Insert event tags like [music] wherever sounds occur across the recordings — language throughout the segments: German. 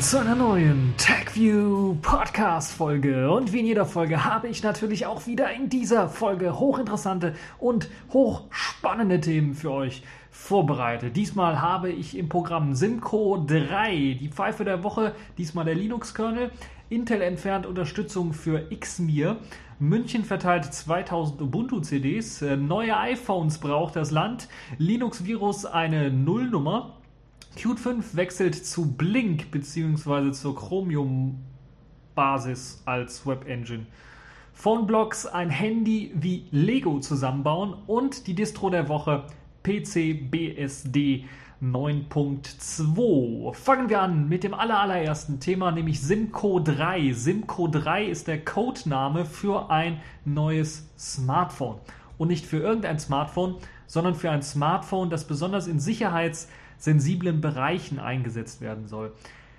zu einer neuen TechView Podcast Folge. Und wie in jeder Folge habe ich natürlich auch wieder in dieser Folge hochinteressante und hochspannende Themen für euch vorbereitet. Diesmal habe ich im Programm Simco 3, die Pfeife der Woche, diesmal der Linux-Kernel, Intel entfernt Unterstützung für Xmir, München verteilt 2000 Ubuntu-CDs, neue iPhones braucht das Land, Linux-Virus eine Nullnummer, Qt 5 wechselt zu Blink bzw. zur Chromium Basis als Webengine. Phoneblocks ein Handy wie Lego zusammenbauen und die Distro der Woche PC BSD 9.2. Fangen wir an mit dem allerersten Thema, nämlich Simco 3. Simco 3 ist der Codename für ein neues Smartphone. Und nicht für irgendein Smartphone, sondern für ein Smartphone, das besonders in Sicherheits- sensiblen Bereichen eingesetzt werden soll.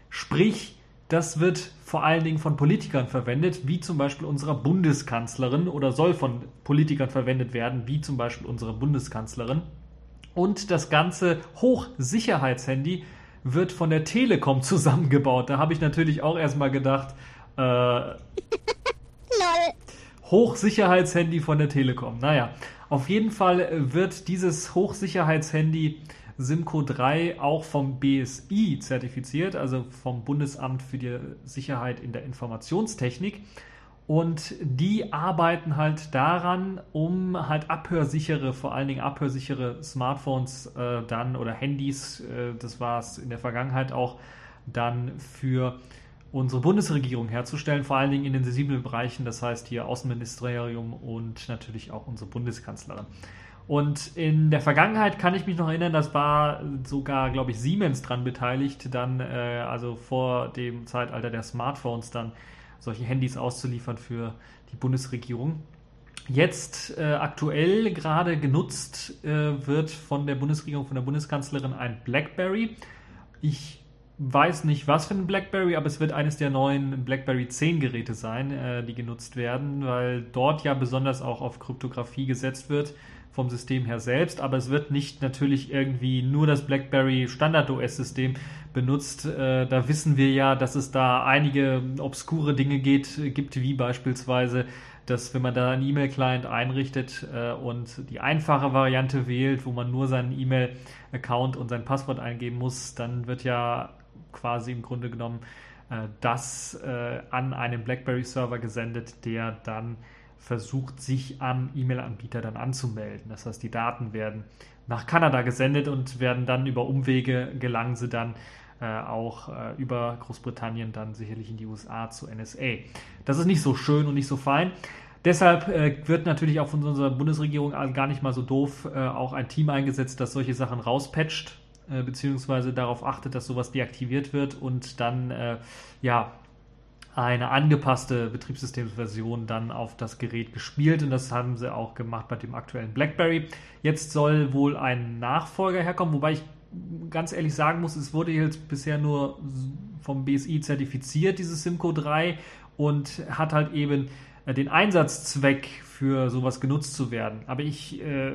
Sprich, das wird vor allen Dingen von Politikern verwendet, wie zum Beispiel unserer Bundeskanzlerin oder soll von Politikern verwendet werden, wie zum Beispiel unsere Bundeskanzlerin. Und das ganze Hochsicherheitshandy wird von der Telekom [laughs] zusammengebaut. Da habe ich natürlich auch erstmal gedacht, äh, Hochsicherheitshandy von der Telekom. Naja, auf jeden Fall wird dieses Hochsicherheitshandy Simco 3 auch vom BSI zertifiziert, also vom Bundesamt für die Sicherheit in der Informationstechnik. Und die arbeiten halt daran, um halt abhörsichere, vor allen Dingen abhörsichere Smartphones äh, dann oder Handys, äh, das war es in der Vergangenheit auch, dann für unsere Bundesregierung herzustellen, vor allen Dingen in den sensiblen Bereichen, das heißt hier Außenministerium und natürlich auch unsere Bundeskanzlerin. Und in der Vergangenheit kann ich mich noch erinnern, das war sogar, glaube ich, Siemens dran beteiligt, dann, äh, also vor dem Zeitalter der Smartphones, dann solche Handys auszuliefern für die Bundesregierung. Jetzt äh, aktuell gerade genutzt äh, wird von der Bundesregierung, von der Bundeskanzlerin ein BlackBerry. Ich weiß nicht, was für ein BlackBerry, aber es wird eines der neuen BlackBerry 10 Geräte sein, äh, die genutzt werden, weil dort ja besonders auch auf Kryptographie gesetzt wird vom System her selbst, aber es wird nicht natürlich irgendwie nur das BlackBerry Standard OS-System benutzt. Äh, da wissen wir ja, dass es da einige obskure Dinge geht, gibt, wie beispielsweise dass wenn man da einen E-Mail-Client einrichtet äh, und die einfache Variante wählt, wo man nur seinen E-Mail-Account und sein Passwort eingeben muss, dann wird ja quasi im Grunde genommen äh, das äh, an einen BlackBerry-Server gesendet, der dann versucht, sich am E-Mail-Anbieter dann anzumelden. Das heißt, die Daten werden nach Kanada gesendet und werden dann über Umwege gelangen sie dann äh, auch äh, über Großbritannien dann sicherlich in die USA zu NSA. Das ist nicht so schön und nicht so fein. Deshalb äh, wird natürlich auch von unserer Bundesregierung gar nicht mal so doof äh, auch ein Team eingesetzt, das solche Sachen rauspatcht, äh, beziehungsweise darauf achtet, dass sowas deaktiviert wird und dann äh, ja eine angepasste Betriebssystemsversion dann auf das Gerät gespielt und das haben sie auch gemacht bei dem aktuellen BlackBerry. Jetzt soll wohl ein Nachfolger herkommen, wobei ich ganz ehrlich sagen muss, es wurde jetzt bisher nur vom BSI zertifiziert, dieses Simco 3 und hat halt eben äh, den Einsatzzweck für sowas genutzt zu werden. Aber ich, äh,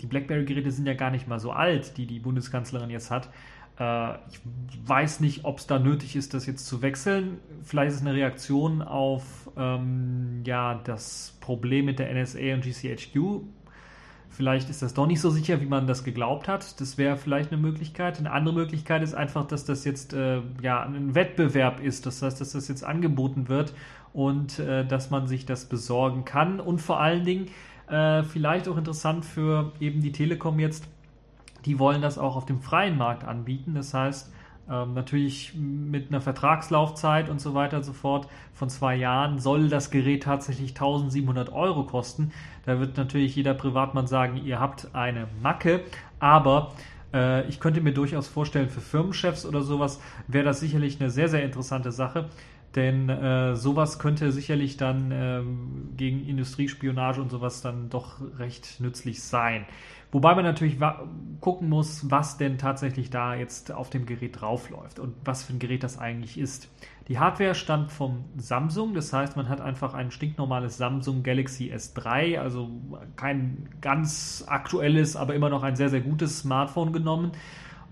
die BlackBerry-Geräte sind ja gar nicht mal so alt, die die Bundeskanzlerin jetzt hat. Äh, ich weiß nicht, ob es da nötig ist, das jetzt zu wechseln. Vielleicht ist es eine Reaktion auf ähm, ja, das Problem mit der NSA und GCHQ. Vielleicht ist das doch nicht so sicher, wie man das geglaubt hat. Das wäre vielleicht eine Möglichkeit. Eine andere Möglichkeit ist einfach, dass das jetzt äh, ja, ein Wettbewerb ist. Das heißt, dass das jetzt angeboten wird und äh, dass man sich das besorgen kann. Und vor allen Dingen äh, vielleicht auch interessant für eben die Telekom jetzt, die wollen das auch auf dem freien Markt anbieten. Das heißt, ähm, natürlich mit einer Vertragslaufzeit und so weiter und so fort von zwei Jahren soll das Gerät tatsächlich 1700 Euro kosten. Da wird natürlich jeder Privatmann sagen, ihr habt eine Macke, aber äh, ich könnte mir durchaus vorstellen, für Firmenchefs oder sowas wäre das sicherlich eine sehr, sehr interessante Sache. Denn äh, sowas könnte sicherlich dann ähm, gegen Industriespionage und sowas dann doch recht nützlich sein. Wobei man natürlich gucken muss, was denn tatsächlich da jetzt auf dem Gerät draufläuft und was für ein Gerät das eigentlich ist. Die Hardware stammt vom Samsung, das heißt, man hat einfach ein stinknormales Samsung Galaxy S3, also kein ganz aktuelles, aber immer noch ein sehr, sehr gutes Smartphone genommen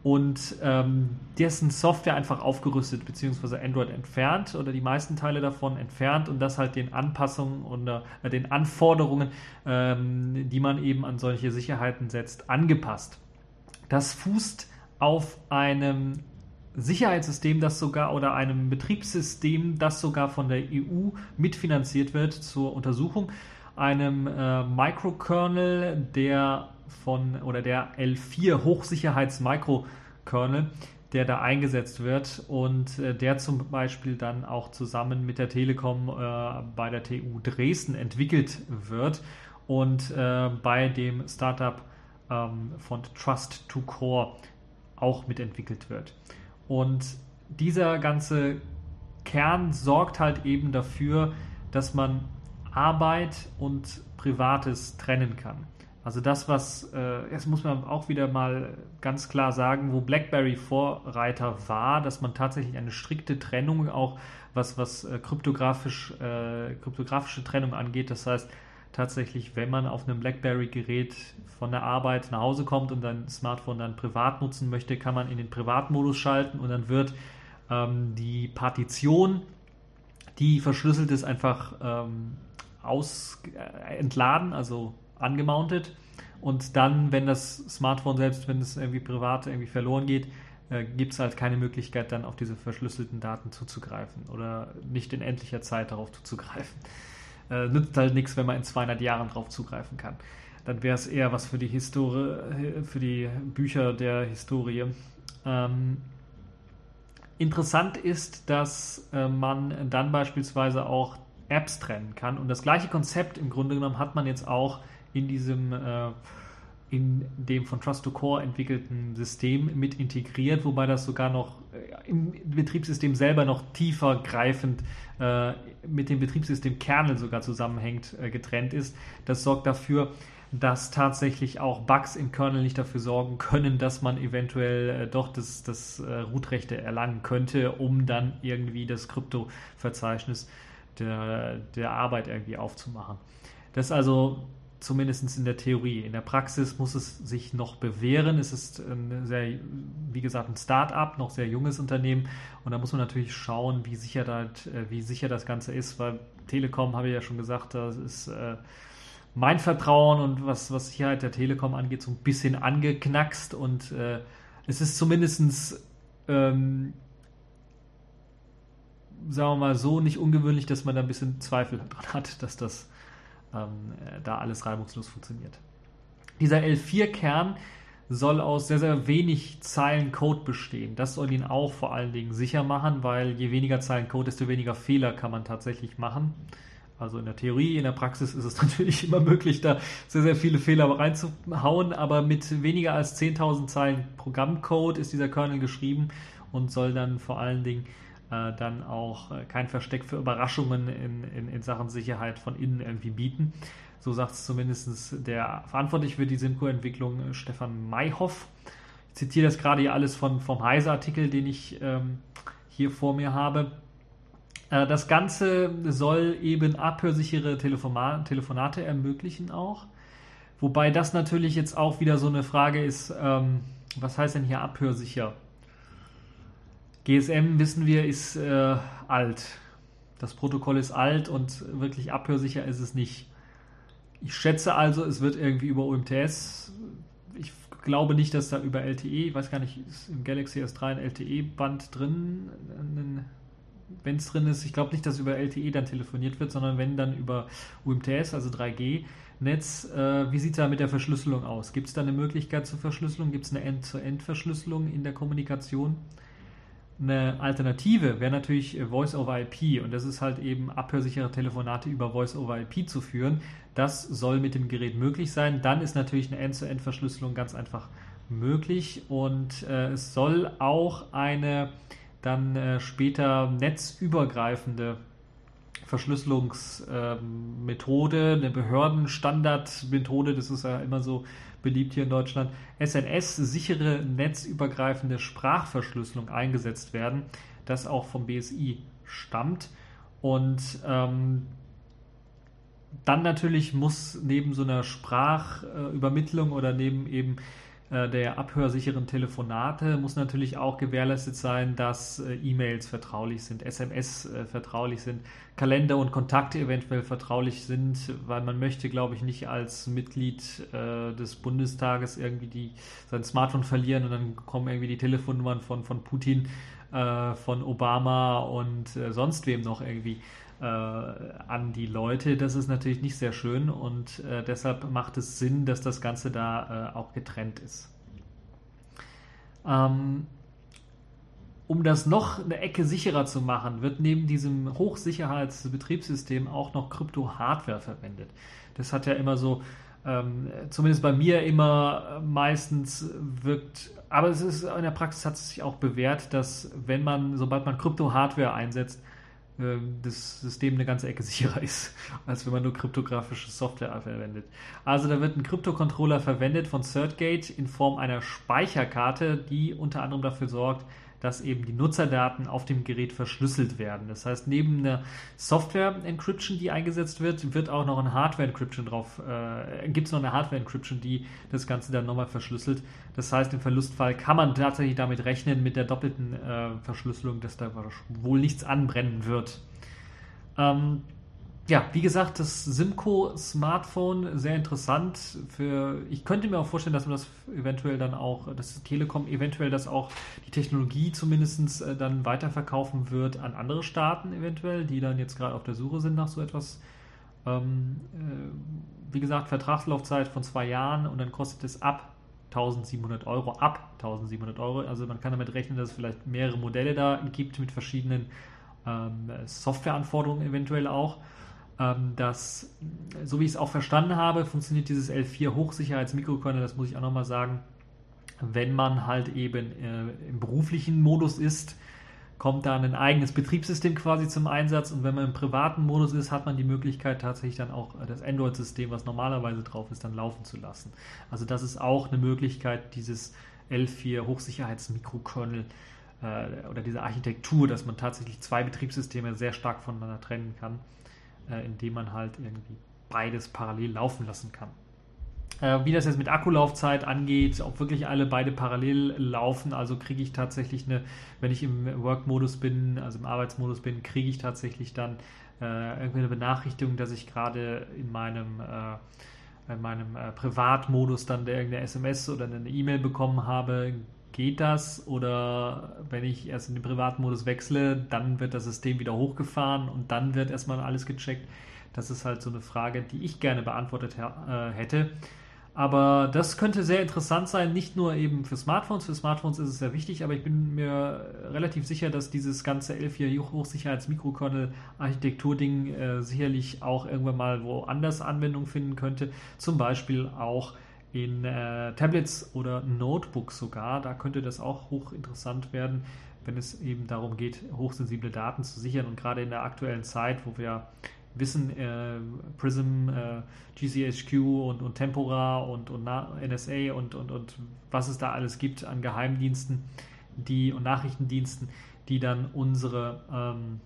und ähm, dessen Software einfach aufgerüstet bzw. Android entfernt oder die meisten Teile davon entfernt und das halt den Anpassungen oder äh, den Anforderungen, ähm, die man eben an solche Sicherheiten setzt, angepasst. Das fußt auf einem Sicherheitssystem, das sogar oder einem Betriebssystem, das sogar von der EU mitfinanziert wird zur Untersuchung, einem äh, Microkernel, der von oder der L4 Hochsicherheits-Microkernel, der da eingesetzt wird und äh, der zum Beispiel dann auch zusammen mit der Telekom äh, bei der TU Dresden entwickelt wird und äh, bei dem Startup ähm, von Trust to Core auch mitentwickelt wird. Und dieser ganze Kern sorgt halt eben dafür, dass man Arbeit und Privates trennen kann. Also das, was, äh, jetzt muss man auch wieder mal ganz klar sagen, wo BlackBerry Vorreiter war, dass man tatsächlich eine strikte Trennung auch, was, was äh, kryptografisch, äh, kryptografische Trennung angeht. Das heißt, tatsächlich, wenn man auf einem BlackBerry-Gerät von der Arbeit nach Hause kommt und sein Smartphone dann privat nutzen möchte, kann man in den Privatmodus schalten und dann wird ähm, die Partition, die verschlüsselt ist, einfach ähm, aus, äh, entladen, also angemountet. Und dann, wenn das Smartphone selbst, wenn es irgendwie privat irgendwie verloren geht, äh, gibt es halt keine Möglichkeit, dann auf diese verschlüsselten Daten zuzugreifen oder nicht in endlicher Zeit darauf zuzugreifen. Äh, nützt halt nichts, wenn man in 200 Jahren darauf zugreifen kann. Dann wäre es eher was für die Historie, für die Bücher der Historie. Ähm, interessant ist, dass äh, man dann beispielsweise auch Apps trennen kann. Und das gleiche Konzept im Grunde genommen hat man jetzt auch in diesem äh, in dem von Trust to Core entwickelten System mit integriert, wobei das sogar noch äh, im Betriebssystem selber noch tiefer greifend äh, mit dem Betriebssystem Kernel sogar zusammenhängt, äh, getrennt ist. Das sorgt dafür, dass tatsächlich auch Bugs im Kernel nicht dafür sorgen können, dass man eventuell äh, doch das, das äh, Root-Rechte erlangen könnte, um dann irgendwie das Krypto-Verzeichnis der, der Arbeit irgendwie aufzumachen. Das ist also zumindest in der Theorie. In der Praxis muss es sich noch bewähren. Es ist ein sehr, wie gesagt, ein Start-up, noch sehr junges Unternehmen. Und da muss man natürlich schauen, wie sicher, das, äh, wie sicher das Ganze ist, weil Telekom, habe ich ja schon gesagt, das ist äh, mein Vertrauen und was, was Sicherheit der Telekom angeht, so ein bisschen angeknackst. Und äh, es ist zumindest, ähm, sagen wir mal so, nicht ungewöhnlich, dass man da ein bisschen Zweifel dran hat, dass das ähm, da alles reibungslos funktioniert. Dieser L4-Kern soll aus sehr, sehr wenig Zeilen Code bestehen. Das soll ihn auch vor allen Dingen sicher machen, weil je weniger Zeilen Code, desto weniger Fehler kann man tatsächlich machen. Also in der Theorie, in der Praxis ist es [laughs] natürlich immer möglich, da sehr, sehr viele Fehler reinzuhauen, aber mit weniger als 10.000 Zeilen Programmcode ist dieser Kernel geschrieben und soll dann vor allen Dingen äh, dann auch äh, kein Versteck für Überraschungen in, in, in Sachen Sicherheit von innen irgendwie bieten. So sagt es zumindest der verantwortlich für die Simco-Entwicklung, äh, Stefan Mayhoff. Ich zitiere das gerade hier alles von, vom Heise-Artikel, den ich ähm, hier vor mir habe. Äh, das Ganze soll eben abhörsichere Telefona Telefonate ermöglichen auch. Wobei das natürlich jetzt auch wieder so eine Frage ist, ähm, was heißt denn hier abhörsicher? GSM, wissen wir, ist äh, alt. Das Protokoll ist alt und wirklich abhörsicher ist es nicht. Ich schätze also, es wird irgendwie über UMTS. Ich glaube nicht, dass da über LTE, ich weiß gar nicht, ist im Galaxy S3 ein LTE-Band drin? Wenn es drin ist, ich glaube nicht, dass über LTE dann telefoniert wird, sondern wenn dann über UMTS, also 3G. Netz, äh, wie sieht es da mit der Verschlüsselung aus? Gibt es da eine Möglichkeit zur Verschlüsselung? Gibt es eine End-zu-End-Verschlüsselung in der Kommunikation? Eine Alternative wäre natürlich Voice over IP und das ist halt eben abhörsichere Telefonate über Voice over IP zu führen. Das soll mit dem Gerät möglich sein. Dann ist natürlich eine End-to-End-Verschlüsselung ganz einfach möglich und äh, es soll auch eine dann äh, später netzübergreifende Verschlüsselungsmethode, äh, eine Behördenstandardmethode, das ist ja immer so beliebt hier in Deutschland, SNS, sichere netzübergreifende Sprachverschlüsselung eingesetzt werden, das auch vom BSI stammt. Und ähm, dann natürlich muss neben so einer Sprachübermittlung oder neben eben der abhörsicheren Telefonate muss natürlich auch gewährleistet sein, dass äh, E-Mails vertraulich sind, SMS äh, vertraulich sind, Kalender und Kontakte eventuell vertraulich sind, weil man möchte, glaube ich, nicht als Mitglied äh, des Bundestages irgendwie die, sein Smartphone verlieren und dann kommen irgendwie die Telefonnummern von, von Putin, äh, von Obama und äh, sonst wem noch irgendwie an die Leute. Das ist natürlich nicht sehr schön und deshalb macht es Sinn, dass das Ganze da auch getrennt ist. Ähm, um das noch eine Ecke sicherer zu machen, wird neben diesem Hochsicherheitsbetriebssystem auch noch Krypto-Hardware verwendet. Das hat ja immer so, ähm, zumindest bei mir immer meistens wirkt, aber es ist in der Praxis hat es sich auch bewährt, dass wenn man, sobald man Krypto-Hardware einsetzt, das System eine ganze Ecke [laughs] sicherer ist, als wenn man nur kryptografische Software verwendet. Also da wird ein Kryptocontroller verwendet von CertGate in Form einer Speicherkarte, die unter anderem dafür sorgt, dass eben die Nutzerdaten auf dem Gerät verschlüsselt werden. Das heißt, neben einer Software-Encryption, die eingesetzt wird, wird auch noch ein Hardware-Encryption drauf, äh, gibt es noch eine Hardware-Encryption, die das Ganze dann nochmal verschlüsselt. Das heißt, im Verlustfall kann man tatsächlich damit rechnen, mit der doppelten äh, Verschlüsselung, dass da wohl nichts anbrennen wird. Ähm, ja, wie gesagt, das Simco Smartphone sehr interessant. Für, ich könnte mir auch vorstellen, dass man das eventuell dann auch, dass Telekom eventuell das auch die Technologie zumindest äh, dann weiterverkaufen wird an andere Staaten eventuell, die dann jetzt gerade auf der Suche sind nach so etwas. Ähm, äh, wie gesagt, Vertragslaufzeit von zwei Jahren und dann kostet es ab 1700 Euro, ab 1700 Euro. Also man kann damit rechnen, dass es vielleicht mehrere Modelle da gibt mit verschiedenen ähm, Softwareanforderungen eventuell auch ähm, dass, so wie ich es auch verstanden habe, funktioniert dieses L4 Hochsicherheits-Mikrokernel, das muss ich auch nochmal sagen, wenn man halt eben äh, im beruflichen Modus ist, kommt da ein eigenes Betriebssystem quasi zum Einsatz und wenn man im privaten Modus ist, hat man die Möglichkeit tatsächlich dann auch das Android-System, was normalerweise drauf ist, dann laufen zu lassen. Also das ist auch eine Möglichkeit, dieses L4 Hochsicherheits-Mikrokernel äh, oder diese Architektur, dass man tatsächlich zwei Betriebssysteme sehr stark voneinander trennen kann äh, indem man halt irgendwie beides parallel laufen lassen kann. Äh, wie das jetzt mit Akkulaufzeit angeht, ob wirklich alle beide parallel laufen, also kriege ich tatsächlich eine, wenn ich im Work-Modus bin, also im Arbeitsmodus bin, kriege ich tatsächlich dann äh, irgendwie eine Benachrichtigung, dass ich gerade in meinem äh, in meinem äh, Privatmodus dann irgendeine SMS oder eine E-Mail bekommen habe, geht das? Oder wenn ich erst in den Privatmodus wechsle, dann wird das System wieder hochgefahren und dann wird erstmal alles gecheckt. Das ist halt so eine Frage, die ich gerne beantwortet äh, hätte. Aber das könnte sehr interessant sein, nicht nur eben für Smartphones. Für Smartphones ist es sehr wichtig, aber ich bin mir relativ sicher, dass dieses ganze L4 Hochsicherheits-Mikrokernel-Architektur-Ding äh, sicherlich auch irgendwann mal woanders Anwendung finden könnte. Zum Beispiel auch in äh, Tablets oder Notebooks sogar. Da könnte das auch hochinteressant werden, wenn es eben darum geht, hochsensible Daten zu sichern. Und gerade in der aktuellen Zeit, wo wir wissen, äh, Prism, äh, GCHQ und, und Tempora und, und NSA und, und, und was es da alles gibt an Geheimdiensten die, und Nachrichtendiensten, die dann unsere ähm,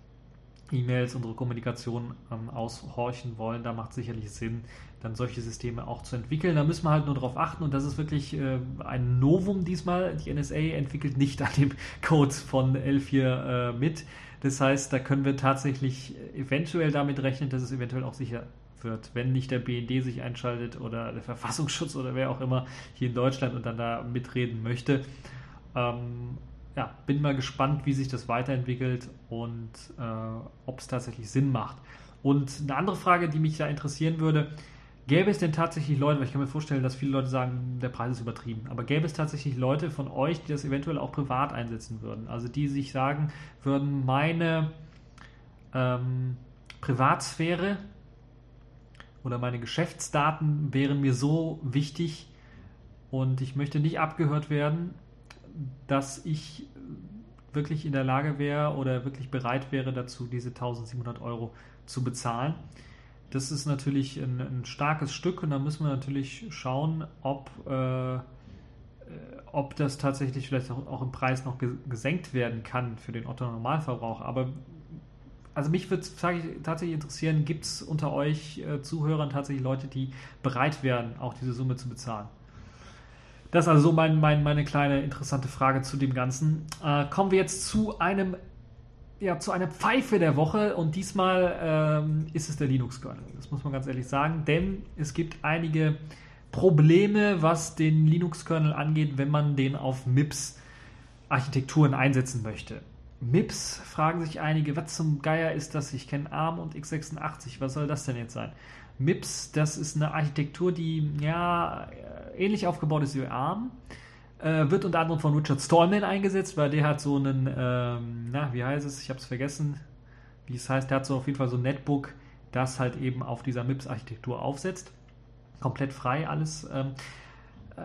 E-Mails, unsere Kommunikation ähm, aushorchen wollen. Da macht sicherlich Sinn, dann solche Systeme auch zu entwickeln. Da müssen wir halt nur darauf achten und das ist wirklich äh, ein Novum diesmal. Die NSA entwickelt nicht [laughs] an dem Code von L4 äh, mit. Das heißt, da können wir tatsächlich eventuell damit rechnen, dass es eventuell auch sicher wird, wenn nicht der BND sich einschaltet oder der Verfassungsschutz oder wer auch immer hier in Deutschland und dann da mitreden möchte. Ähm, ja, bin mal gespannt, wie sich das weiterentwickelt und äh, ob es tatsächlich Sinn macht. Und eine andere Frage, die mich da interessieren würde, Gäbe es denn tatsächlich Leute, weil ich kann mir vorstellen, dass viele Leute sagen, der Preis ist übertrieben, aber gäbe es tatsächlich Leute von euch, die das eventuell auch privat einsetzen würden? Also die sich sagen würden, meine ähm, Privatsphäre oder meine Geschäftsdaten wären mir so wichtig und ich möchte nicht abgehört werden, dass ich wirklich in der Lage wäre oder wirklich bereit wäre dazu, diese 1700 Euro zu bezahlen das ist natürlich ein, ein, starkes Stück und da müssen wir natürlich schauen, ob, äh, ob das tatsächlich vielleicht auch, auch, im Preis noch gesenkt werden kann für den Otto Normalverbraucher. Aber also mich würde tatsächlich interessieren, gibt es unter euch äh, Zuhörern tatsächlich Leute, die bereit wären, auch diese Summe zu bezahlen? Das ist also so mein, mein, meine kleine interessante Frage zu dem Ganzen. Äh, kommen wir jetzt zu einem ja, zu einer Pfeife der Woche und diesmal ähm, ist es der Linux-Kernel. Das muss man ganz ehrlich sagen, denn es gibt einige Probleme, was den Linux-Kernel angeht, wenn man den auf MIPS-Architekturen einsetzen möchte. MIPS fragen sich einige, was zum Geier ist das? Ich kenne ARM und x86, was soll das denn jetzt sein? MIPS, das ist eine Architektur, die ja ähnlich aufgebaut ist wie ARM. Äh, wird unter anderem von Richard Stallman eingesetzt, weil der hat so einen, ähm, na, wie heißt es? Ich habe es vergessen, wie es heißt. Der hat so auf jeden Fall so ein Netbook, das halt eben auf dieser MIPS-Architektur aufsetzt. Komplett frei alles. Ähm, äh,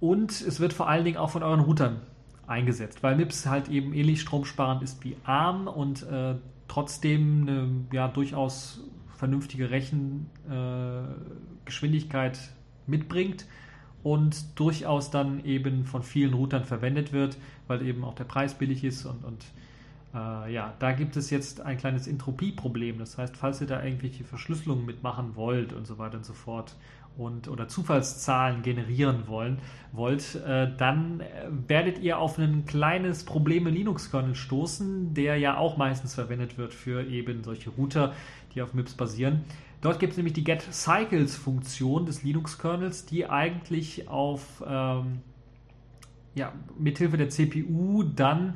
und es wird vor allen Dingen auch von euren Routern eingesetzt, weil MIPS halt eben ähnlich stromsparend ist wie ARM und äh, trotzdem eine ja, durchaus vernünftige Rechengeschwindigkeit äh, mitbringt und durchaus dann eben von vielen Routern verwendet wird, weil eben auch der Preis billig ist und, und äh, ja, da gibt es jetzt ein kleines Entropieproblem. Das heißt, falls ihr da irgendwelche Verschlüsselungen mitmachen wollt und so weiter und so fort und oder Zufallszahlen generieren wollen, wollt, äh, dann werdet ihr auf ein kleines Problem im Linux-Kernel stoßen, der ja auch meistens verwendet wird für eben solche Router, die auf MIPS basieren. Dort gibt es nämlich die getCycles-Funktion des Linux-Kernels, die eigentlich auf ähm, ja, mithilfe der CPU dann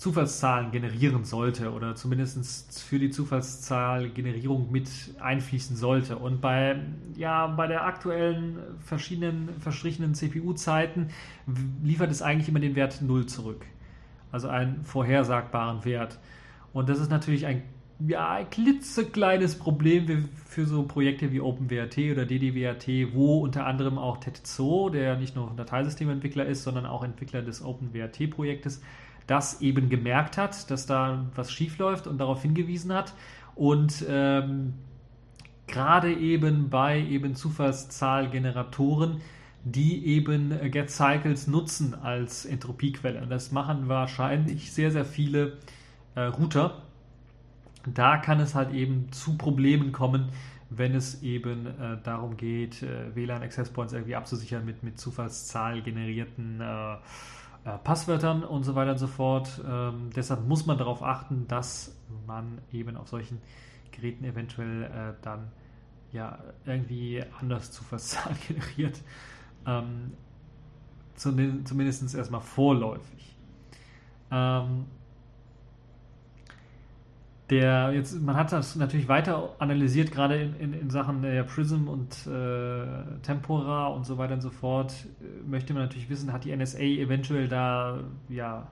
Zufallszahlen generieren sollte oder zumindest für die Zufallszahlgenerierung mit einfließen sollte. Und bei, ja, bei der aktuellen verschiedenen verstrichenen CPU-Zeiten liefert es eigentlich immer den Wert 0 zurück. Also einen vorhersagbaren Wert. Und das ist natürlich ein ja, ein klitzekleines Problem für so Projekte wie OpenWrt oder DDWRT, wo unter anderem auch Tetsuo, der nicht nur Dateisystementwickler ist, sondern auch Entwickler des OpenWrt-Projektes, das eben gemerkt hat, dass da was schief läuft und darauf hingewiesen hat. Und ähm, gerade eben bei eben Zufallszahlgeneratoren, die eben GetCycles nutzen als Entropiequelle. Und das machen wahrscheinlich sehr, sehr viele äh, Router da kann es halt eben zu Problemen kommen, wenn es eben äh, darum geht, äh, WLAN-Access Points irgendwie abzusichern mit, mit Zufallszahl generierten äh, äh, Passwörtern und so weiter und so fort. Ähm, deshalb muss man darauf achten, dass man eben auf solchen Geräten eventuell äh, dann ja irgendwie anders Zufallszahlen generiert. Ähm, zumindest erstmal vorläufig. Ähm, der jetzt, man hat das natürlich weiter analysiert, gerade in, in, in Sachen der Prism und äh, Tempora und so weiter und so fort. Möchte man natürlich wissen, hat die NSA eventuell da ja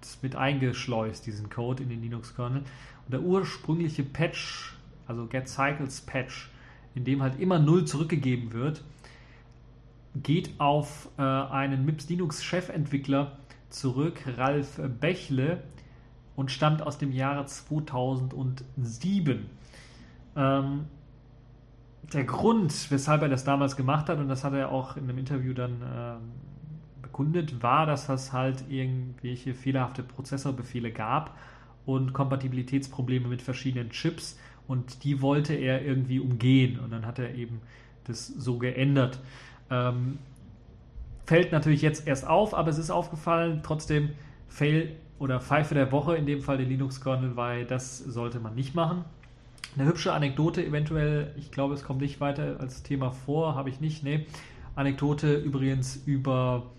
das mit eingeschleust, diesen Code in den Linux-Kernel. Und der ursprüngliche Patch, also Get Cycles Patch, in dem halt immer null zurückgegeben wird, geht auf äh, einen MIPS Linux Chefentwickler zurück, Ralf Bechle, und stammt aus dem Jahre 2007. Ähm, der Grund, weshalb er das damals gemacht hat, und das hat er auch in einem Interview dann ähm, bekundet, war, dass es halt irgendwelche fehlerhafte Prozessorbefehle gab und Kompatibilitätsprobleme mit verschiedenen Chips und die wollte er irgendwie umgehen und dann hat er eben das so geändert. Ähm, fällt natürlich jetzt erst auf, aber es ist aufgefallen, trotzdem Fail oder Pfeife der Woche, in dem Fall der Linux-Kernel, weil das sollte man nicht machen. Eine hübsche Anekdote eventuell, ich glaube, es kommt nicht weiter als Thema vor, habe ich nicht, nee. Anekdote übrigens über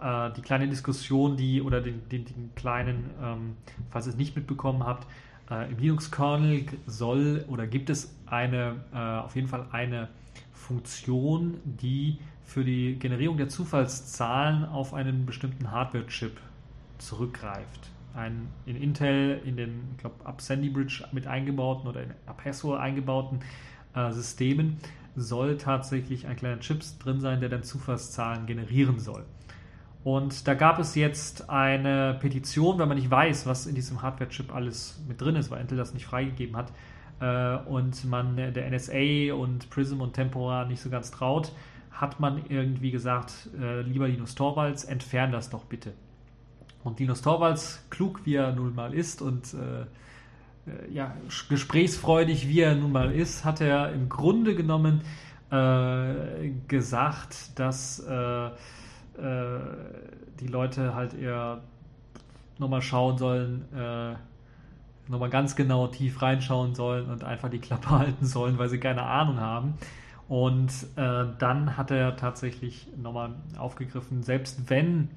äh, die kleine Diskussion, die oder den, den, den kleinen, ähm, falls ihr es nicht mitbekommen habt, äh, im Linux-Kernel soll oder gibt es eine, äh, auf jeden Fall eine Funktion, die für die Generierung der Zufallszahlen auf einen bestimmten Hardware-Chip zurückgreift. Ein in Intel, in den, ich glaube, ab Sandy Bridge mit eingebauten oder in Apassor eingebauten äh, Systemen soll tatsächlich ein kleiner Chip drin sein, der dann Zufallszahlen generieren soll. Und da gab es jetzt eine Petition, wenn man nicht weiß, was in diesem Hardware-Chip alles mit drin ist, weil Intel das nicht freigegeben hat äh, und man der NSA und Prism und Tempora nicht so ganz traut, hat man irgendwie gesagt, äh, lieber Linus Torvalds, entfern das doch bitte. Und Linus Torvalds, klug wie er nun mal ist und äh, äh, ja, gesprächsfreudig wie er nun mal ist, hat er im Grunde genommen äh, gesagt, dass äh, äh, die Leute halt eher nochmal schauen sollen, äh, nochmal ganz genau tief reinschauen sollen und einfach die Klappe [laughs] halten sollen, weil sie keine Ahnung haben. Und äh, dann hat er tatsächlich nochmal aufgegriffen, selbst wenn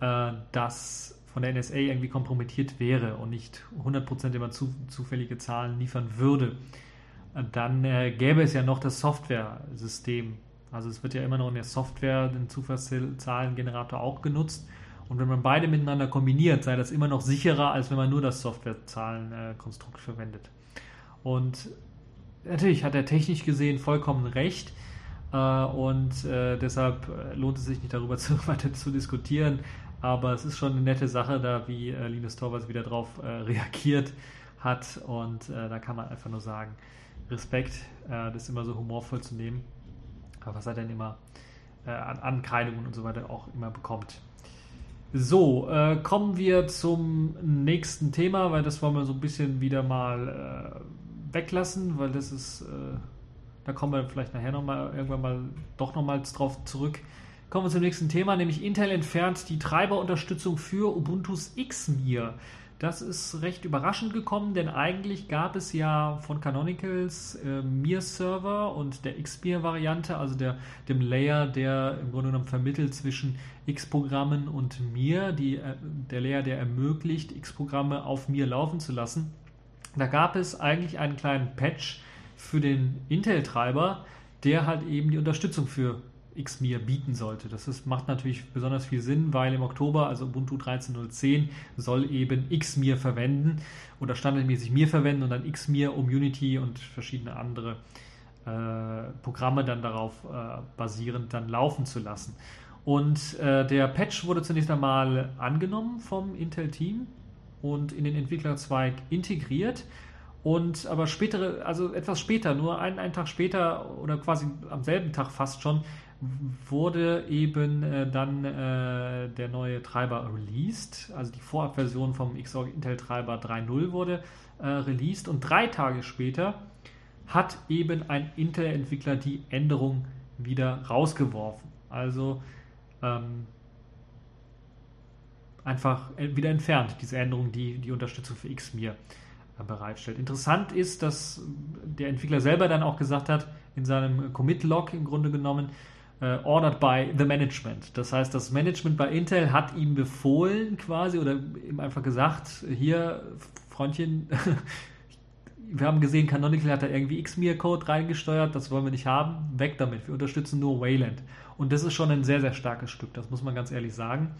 äh, das von der NSA irgendwie kompromittiert wäre und nicht 100% immer zu, zufällige Zahlen liefern würde, dann äh, gäbe es ja noch das Software-System. Also es wird ja immer noch in der Software den Zufallszahlengenerator auch genutzt. Und wenn man beide miteinander kombiniert, sei das immer noch sicherer, als wenn man nur das Softwarezahlenkonstrukt verwendet. Und natürlich hat er technisch gesehen vollkommen recht. Äh, und äh, deshalb äh, lohnt es sich nicht darüber [laughs] zu, weiter zu diskutieren. Aber es ist schon eine nette Sache, da wie Linus Torvalds wieder drauf [laughs] reagiert hat. Und da kann man einfach nur sagen, Respekt, das immer so humorvoll zu nehmen. was er denn immer an Ankreidungen und so weiter auch immer bekommt. So, äh, kommen wir zum nächsten Thema, weil das wollen wir so ein bisschen wieder mal äh, weglassen, weil das ist, äh, da kommen wir vielleicht nachher nochmal, irgendwann mal doch nochmals drauf zurück. Kommen wir zum nächsten Thema, nämlich Intel entfernt die Treiberunterstützung für Ubuntu's Xmir. Das ist recht überraschend gekommen, denn eigentlich gab es ja von Canonicals äh, Mir-Server und der Xmir-Variante, also der, dem Layer, der im Grunde genommen vermittelt zwischen X-Programmen und Mir, die, äh, der Layer, der ermöglicht, X-Programme auf Mir laufen zu lassen. Da gab es eigentlich einen kleinen Patch für den Intel-Treiber, der halt eben die Unterstützung für Xmir bieten sollte. Das ist, macht natürlich besonders viel Sinn, weil im Oktober, also Ubuntu 13.010, soll eben Xmir verwenden oder standardmäßig Mir verwenden und dann Xmir, um Unity und verschiedene andere äh, Programme dann darauf äh, basierend dann laufen zu lassen. Und äh, der Patch wurde zunächst einmal angenommen vom Intel-Team und in den Entwicklerzweig integriert. Und aber spätere, also etwas später, nur einen, einen Tag später oder quasi am selben Tag fast schon, wurde eben äh, dann äh, der neue Treiber released. Also die Vorabversion vom Xorg Intel Treiber 3.0 wurde äh, released und drei Tage später hat eben ein Intel-Entwickler die Änderung wieder rausgeworfen. Also ähm, einfach wieder entfernt, diese Änderung, die die Unterstützung für Xmir äh, bereitstellt. Interessant ist, dass der Entwickler selber dann auch gesagt hat, in seinem Commit-Log im Grunde genommen, äh, ordered by the management. Das heißt, das Management bei Intel hat ihm befohlen quasi oder ihm einfach gesagt, hier, Freundchen, [laughs] wir haben gesehen, Canonical hat da irgendwie Xmir-Code reingesteuert, das wollen wir nicht haben, weg damit, wir unterstützen nur Wayland. Und das ist schon ein sehr, sehr starkes Stück, das muss man ganz ehrlich sagen,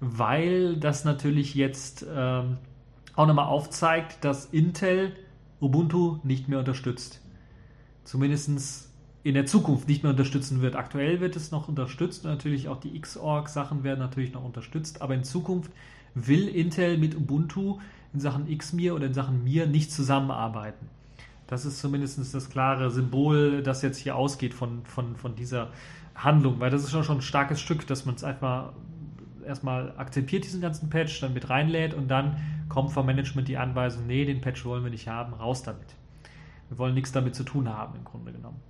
weil das natürlich jetzt ähm, auch nochmal aufzeigt, dass Intel Ubuntu nicht mehr unterstützt. Zumindest in der Zukunft nicht mehr unterstützen wird. Aktuell wird es noch unterstützt und natürlich auch die Xorg-Sachen werden natürlich noch unterstützt, aber in Zukunft will Intel mit Ubuntu in Sachen Xmir oder in Sachen Mir nicht zusammenarbeiten. Das ist zumindest das klare Symbol, das jetzt hier ausgeht von, von, von dieser Handlung, weil das ist schon, schon ein starkes Stück, dass man es einfach erstmal akzeptiert, diesen ganzen Patch, dann mit reinlädt und dann kommt vom Management die Anweisung, nee, den Patch wollen wir nicht haben, raus damit. Wir wollen nichts damit zu tun haben, im Grunde genommen.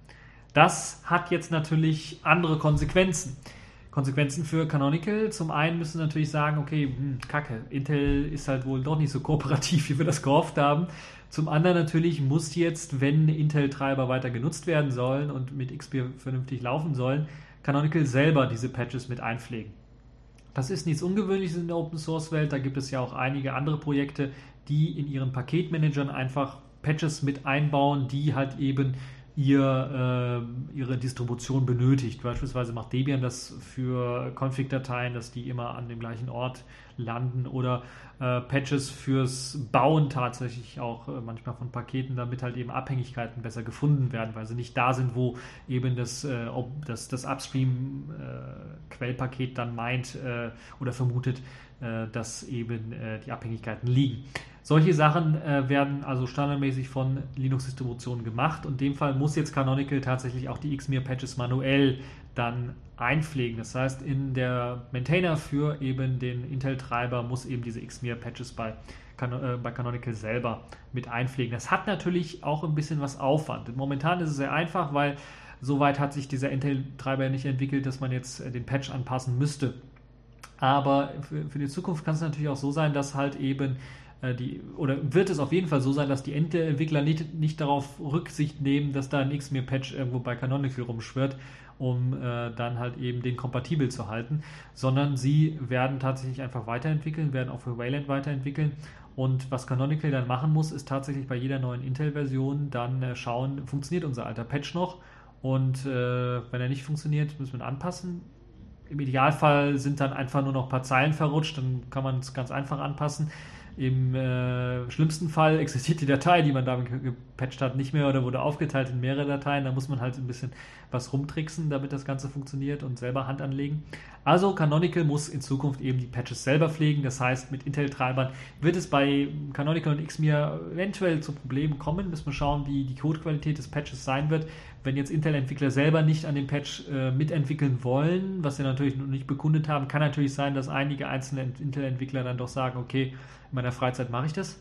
Das hat jetzt natürlich andere Konsequenzen. Konsequenzen für Canonical. Zum einen müssen wir natürlich sagen, okay, hm, kacke, Intel ist halt wohl doch nicht so kooperativ, wie wir das gehofft haben. Zum anderen natürlich muss jetzt, wenn Intel-Treiber weiter genutzt werden sollen und mit XP vernünftig laufen sollen, Canonical selber diese Patches mit einpflegen. Das ist nichts Ungewöhnliches in der Open Source Welt. Da gibt es ja auch einige andere Projekte, die in ihren Paketmanagern einfach Patches mit einbauen, die halt eben ihr, äh, ihre Distribution benötigt. Beispielsweise macht Debian das für Config-Dateien, dass die immer an dem gleichen Ort landen oder äh, Patches fürs Bauen tatsächlich auch äh, manchmal von Paketen, damit halt eben Abhängigkeiten besser gefunden werden, weil sie nicht da sind, wo eben das, äh, ob das, das Upstream-Quellpaket äh, dann meint äh, oder vermutet, dass eben die Abhängigkeiten liegen. Solche Sachen äh, werden also standardmäßig von Linux-Distributionen gemacht und in dem Fall muss jetzt Canonical tatsächlich auch die Xmir-Patches manuell dann einpflegen. Das heißt, in der Maintainer für eben den Intel-Treiber muss eben diese Xmir-Patches bei, äh, bei Canonical selber mit einpflegen. Das hat natürlich auch ein bisschen was Aufwand. Momentan ist es sehr einfach, weil Soweit hat sich dieser Intel-Treiber nicht entwickelt, dass man jetzt äh, den Patch anpassen müsste. Aber für, für die Zukunft kann es natürlich auch so sein, dass halt eben die, oder wird es auf jeden Fall so sein, dass die Entwickler nicht, nicht darauf Rücksicht nehmen, dass da ein Xmir-Patch irgendwo bei Canonical rumschwirrt, um äh, dann halt eben den kompatibel zu halten, sondern sie werden tatsächlich einfach weiterentwickeln, werden auch für Wayland weiterentwickeln. Und was Canonical dann machen muss, ist tatsächlich bei jeder neuen Intel-Version dann äh, schauen, funktioniert unser alter Patch noch? Und äh, wenn er nicht funktioniert, müssen wir ihn anpassen. Im Idealfall sind dann einfach nur noch ein paar Zeilen verrutscht, dann kann man es ganz einfach anpassen. Im äh, schlimmsten Fall existiert die Datei, die man damit gepatcht hat, nicht mehr oder wurde aufgeteilt in mehrere Dateien. Da muss man halt ein bisschen was rumtricksen, damit das Ganze funktioniert und selber Hand anlegen. Also Canonical muss in Zukunft eben die Patches selber pflegen. Das heißt, mit Intel-Treibern wird es bei Canonical und Xmir eventuell zu Problemen kommen. Müssen wir schauen, wie die Codequalität des Patches sein wird. Wenn jetzt Intel-Entwickler selber nicht an dem Patch äh, mitentwickeln wollen, was sie natürlich noch nicht bekundet haben, kann natürlich sein, dass einige einzelne Intel-Entwickler dann doch sagen, okay, in meiner Freizeit mache ich das.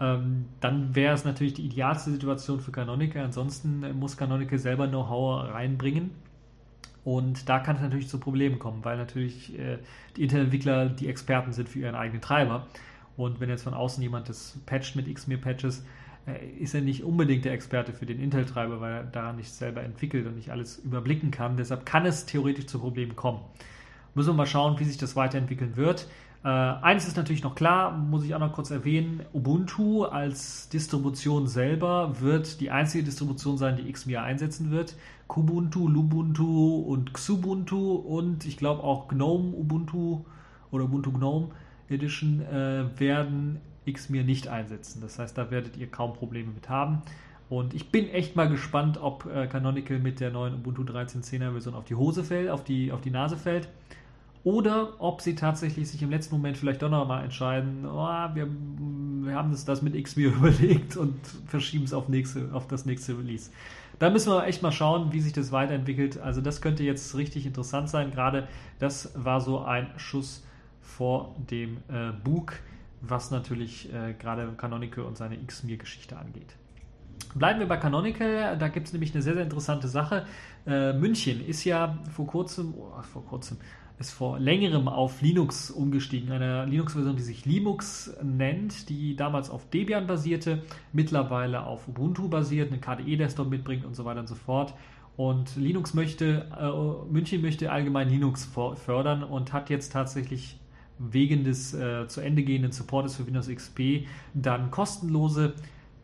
Ähm, dann wäre es natürlich die idealste Situation für Canonical. Ansonsten muss Canonical selber Know-how reinbringen. Und da kann es natürlich zu Problemen kommen, weil natürlich äh, die Intel-Entwickler die Experten sind für ihren eigenen Treiber. Und wenn jetzt von außen jemand das patcht mit Xmir-Patches, äh, ist er nicht unbedingt der Experte für den Intel-Treiber, weil er daran nicht selber entwickelt und nicht alles überblicken kann. Deshalb kann es theoretisch zu Problemen kommen. Müssen wir mal schauen, wie sich das weiterentwickeln wird. Äh, eines ist natürlich noch klar, muss ich auch noch kurz erwähnen, Ubuntu als Distribution selber wird die einzige Distribution sein, die Xmia einsetzen wird. Kubuntu, Lubuntu und Xubuntu und ich glaube auch GNOME Ubuntu oder Ubuntu GNOME Edition äh, werden Xmir nicht einsetzen. Das heißt, da werdet ihr kaum Probleme mit haben. Und ich bin echt mal gespannt, ob äh, Canonical mit der neuen Ubuntu 13.10er Version auf die Hose fällt, auf die, auf die Nase fällt oder ob sie tatsächlich sich im letzten Moment vielleicht doch noch mal entscheiden, oh, wir, wir, haben das, das mit XMIR [laughs] überlegt und verschieben es auf, nächste, auf das nächste Release. Da müssen wir echt mal schauen, wie sich das weiterentwickelt. Also das könnte jetzt richtig interessant sein. Gerade das war so ein Schuss vor dem äh, Bug, was natürlich äh, gerade Canonical und seine XMIR-Geschichte angeht. Bleiben wir bei Canonical, da gibt es nämlich eine sehr, sehr interessante Sache. Äh, München ist ja vor kurzem, oh, vor kurzem, ist vor längerem auf Linux umgestiegen, eine Linux-Version, die sich Linux nennt, die damals auf Debian basierte, mittlerweile auf Ubuntu basiert, einen KDE-Desktop mitbringt und so weiter und so fort. Und Linux möchte, äh, München möchte allgemein Linux fördern und hat jetzt tatsächlich wegen des äh, zu Ende gehenden Supportes für Windows XP dann kostenlose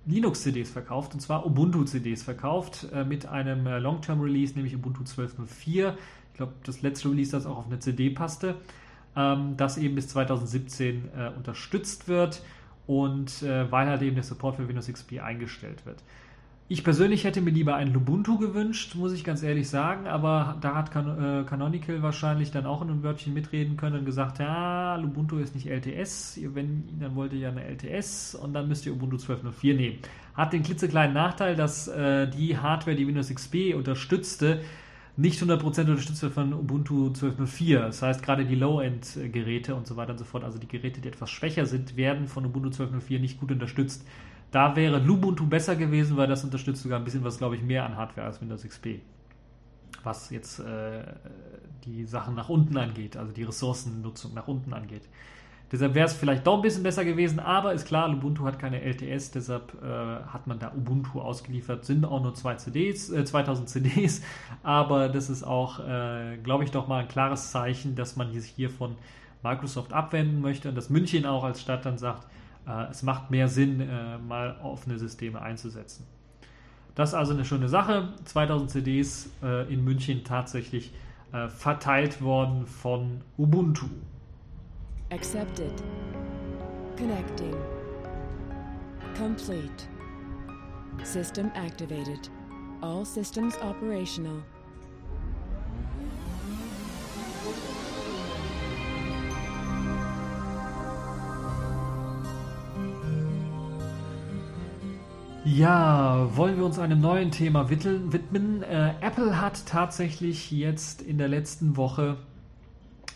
Linux-CDs verkauft, und zwar Ubuntu-CDs verkauft äh, mit einem äh, Long-Term-Release, nämlich Ubuntu 12.04 ich glaube, das letzte Release, das auch auf eine CD passte, ähm, das eben bis 2017 äh, unterstützt wird und äh, weil halt eben der Support für Windows XP eingestellt wird. Ich persönlich hätte mir lieber ein Lubuntu gewünscht, muss ich ganz ehrlich sagen, aber da hat Can äh, Canonical wahrscheinlich dann auch in einem Wörtchen mitreden können und gesagt, ja, Lubuntu ist nicht LTS, wenn, dann wollt ihr ja eine LTS und dann müsst ihr Ubuntu 12.04 nehmen. Hat den klitzekleinen Nachteil, dass äh, die Hardware, die Windows XP unterstützte, nicht 100% unterstützt wird von Ubuntu 12.04. Das heißt, gerade die Low-End-Geräte und so weiter und so fort, also die Geräte, die etwas schwächer sind, werden von Ubuntu 12.04 nicht gut unterstützt. Da wäre Lubuntu besser gewesen, weil das unterstützt sogar ein bisschen was, glaube ich, mehr an Hardware als Windows XP. Was jetzt äh, die Sachen nach unten angeht, also die Ressourcennutzung nach unten angeht. Deshalb wäre es vielleicht doch ein bisschen besser gewesen, aber ist klar, Ubuntu hat keine LTS, deshalb äh, hat man da Ubuntu ausgeliefert. Sind auch nur zwei CDs, äh, 2000 CDs, [laughs] aber das ist auch, äh, glaube ich, doch mal ein klares Zeichen, dass man sich hier von Microsoft abwenden möchte und dass München auch als Stadt dann sagt, äh, es macht mehr Sinn, äh, mal offene Systeme einzusetzen. Das ist also eine schöne Sache. 2000 CDs äh, in München tatsächlich verteilt worden von Ubuntu. Accepted. Connecting. Complete. System activated. All systems operational. Ja, wollen wir uns einem neuen Thema widmen? Äh, Apple hat tatsächlich jetzt in der letzten Woche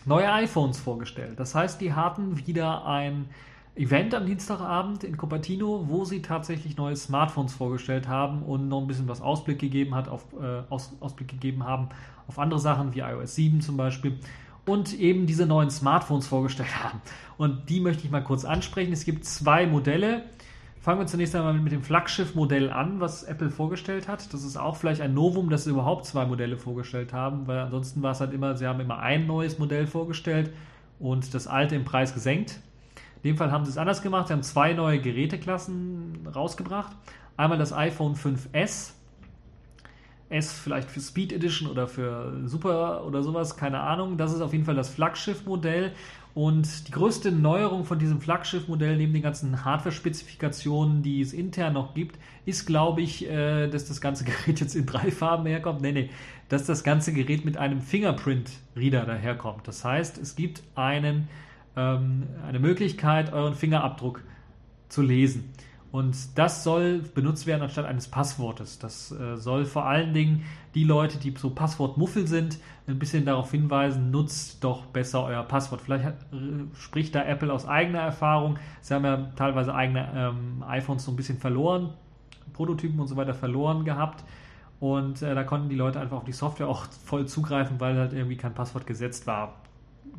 neue iPhones vorgestellt. Das heißt, die hatten wieder ein Event am Dienstagabend in Cupertino, wo sie tatsächlich neue Smartphones vorgestellt haben und noch ein bisschen was Ausblick gegeben hat auf äh, Aus, Ausblick gegeben haben auf andere Sachen wie iOS 7 zum Beispiel und eben diese neuen Smartphones vorgestellt [laughs] haben. Und die möchte ich mal kurz ansprechen. Es gibt zwei Modelle. Fangen wir zunächst einmal mit dem Flaggschiff-Modell an, was Apple vorgestellt hat. Das ist auch vielleicht ein Novum, dass sie überhaupt zwei Modelle vorgestellt haben, weil ansonsten war es halt immer, sie haben immer ein neues Modell vorgestellt und das alte im Preis gesenkt. In dem Fall haben sie es anders gemacht. Sie haben zwei neue Geräteklassen rausgebracht. Einmal das iPhone 5S. S vielleicht für Speed Edition oder für Super oder sowas, keine Ahnung. Das ist auf jeden Fall das Flaggschiff-Modell. Und die größte Neuerung von diesem Flaggschiff-Modell, neben den ganzen Hardware-Spezifikationen, die es intern noch gibt, ist, glaube ich, äh, dass das ganze [laughs] Gerät jetzt in drei Farben herkommt. Nee, nee, dass das ganze Gerät mit einem Fingerprint-Reader daherkommt. Das heißt, es gibt einen ähm, eine Möglichkeit, euren Fingerabdruck zu lesen. Und das soll benutzt werden anstatt eines Passwortes. Das äh, soll vor allen Dingen die Leute, die so Passwortmuffel sind, ein bisschen darauf hinweisen, nutzt doch besser euer Passwort. Vielleicht hat, äh, spricht da Apple aus eigener Erfahrung. Sie haben ja teilweise eigene ähm, iPhones so ein bisschen verloren, Prototypen und so weiter verloren gehabt. Und äh, da konnten die Leute einfach auf die Software auch voll zugreifen, weil halt irgendwie kein Passwort gesetzt war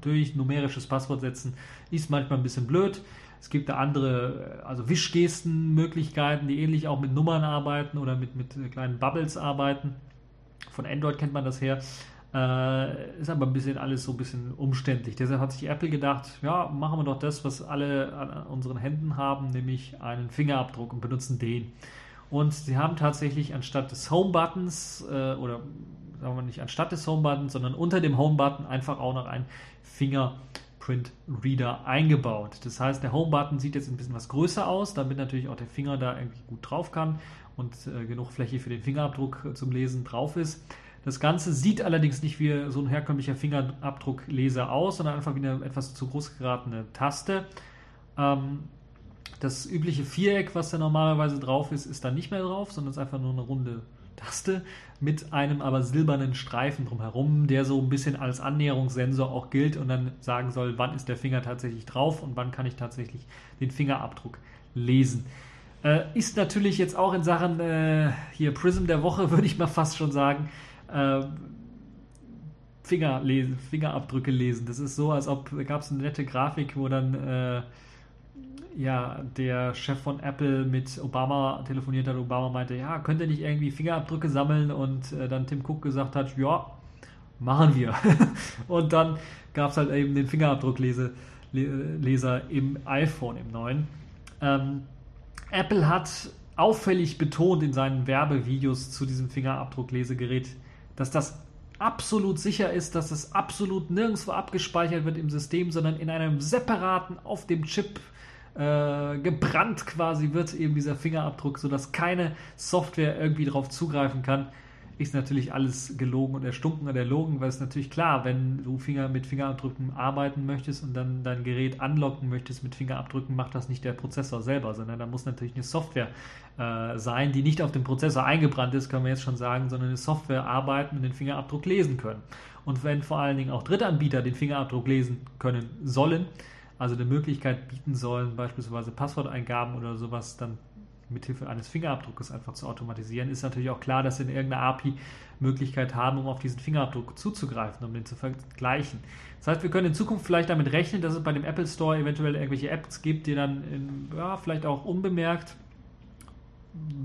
durch numerisches Passwort setzen ist manchmal ein bisschen blöd. Es gibt da andere, also Wischgesten-Möglichkeiten, die ähnlich auch mit Nummern arbeiten oder mit, mit kleinen Bubbles arbeiten. Von Android kennt man das her. Äh, ist aber ein bisschen alles so ein bisschen umständlich. Deshalb hat sich Apple gedacht, ja, machen wir doch das, was alle an unseren Händen haben, nämlich einen Fingerabdruck und benutzen den. Und sie haben tatsächlich anstatt des Home-Buttons äh, oder sagen wir nicht anstatt des Home-Buttons, sondern unter dem Home-Button einfach auch noch ein Fingerprint Reader eingebaut. Das heißt, der Home-Button sieht jetzt ein bisschen was größer aus, damit natürlich auch der Finger da irgendwie gut drauf kann und äh, genug Fläche für den Fingerabdruck äh, zum Lesen drauf ist. Das Ganze sieht allerdings nicht wie so ein herkömmlicher Fingerabdruckleser aus, sondern einfach wie eine etwas zu groß geratene Taste. Ähm, das übliche Viereck, was da normalerweise drauf ist, ist da nicht mehr drauf, sondern ist einfach nur eine runde Taste mit einem aber silbernen Streifen drumherum, der so ein bisschen als Annäherungssensor auch gilt und dann sagen soll, wann ist der Finger tatsächlich drauf und wann kann ich tatsächlich den Fingerabdruck lesen. Äh, ist natürlich jetzt auch in Sachen äh, hier Prism der Woche, [laughs] würde ich mal fast schon sagen, äh, Finger lesen, Fingerabdrücke lesen. Das ist so, als ob gab es eine nette Grafik, wo dann äh, ja, der Chef von Apple mit Obama telefoniert hat. Obama meinte, ja, könnt ihr nicht irgendwie Fingerabdrücke sammeln? Und äh, dann Tim Cook gesagt hat, ja, machen wir. [laughs] und dann gab es halt eben den Fingerabdruckleser im iPhone, im neuen. Ähm, Apple hat auffällig betont in seinen Werbevideos zu diesem Fingerabdrucklesegerät, dass das absolut sicher ist, dass es absolut nirgendwo abgespeichert wird im System, sondern in einem separaten auf dem Chip äh, gebrannt quasi wird eben dieser Fingerabdruck, sodass keine Software irgendwie darauf zugreifen kann, ist natürlich alles gelogen und erstunken und erlogen, weil es natürlich klar, wenn du Finger mit Fingerabdrücken arbeiten möchtest und dann dein Gerät anlocken möchtest mit Fingerabdrücken, macht das nicht der Prozessor selber, sondern da muss natürlich eine Software äh, sein, die nicht auf dem Prozessor eingebrannt ist, können wir jetzt schon sagen, sondern eine Software arbeiten und den Fingerabdruck lesen können. Und wenn vor allen Dingen auch Drittanbieter den Fingerabdruck lesen können sollen, also eine Möglichkeit bieten sollen, beispielsweise Passworteingaben oder sowas dann mithilfe eines Fingerabdruckes einfach zu automatisieren, ist natürlich auch klar, dass sie eine irgendeine API Möglichkeit haben, um auf diesen Fingerabdruck zuzugreifen, um den zu vergleichen. Das heißt, wir können in Zukunft vielleicht damit rechnen, dass es bei dem Apple Store eventuell irgendwelche Apps gibt, die dann in, ja, vielleicht auch unbemerkt,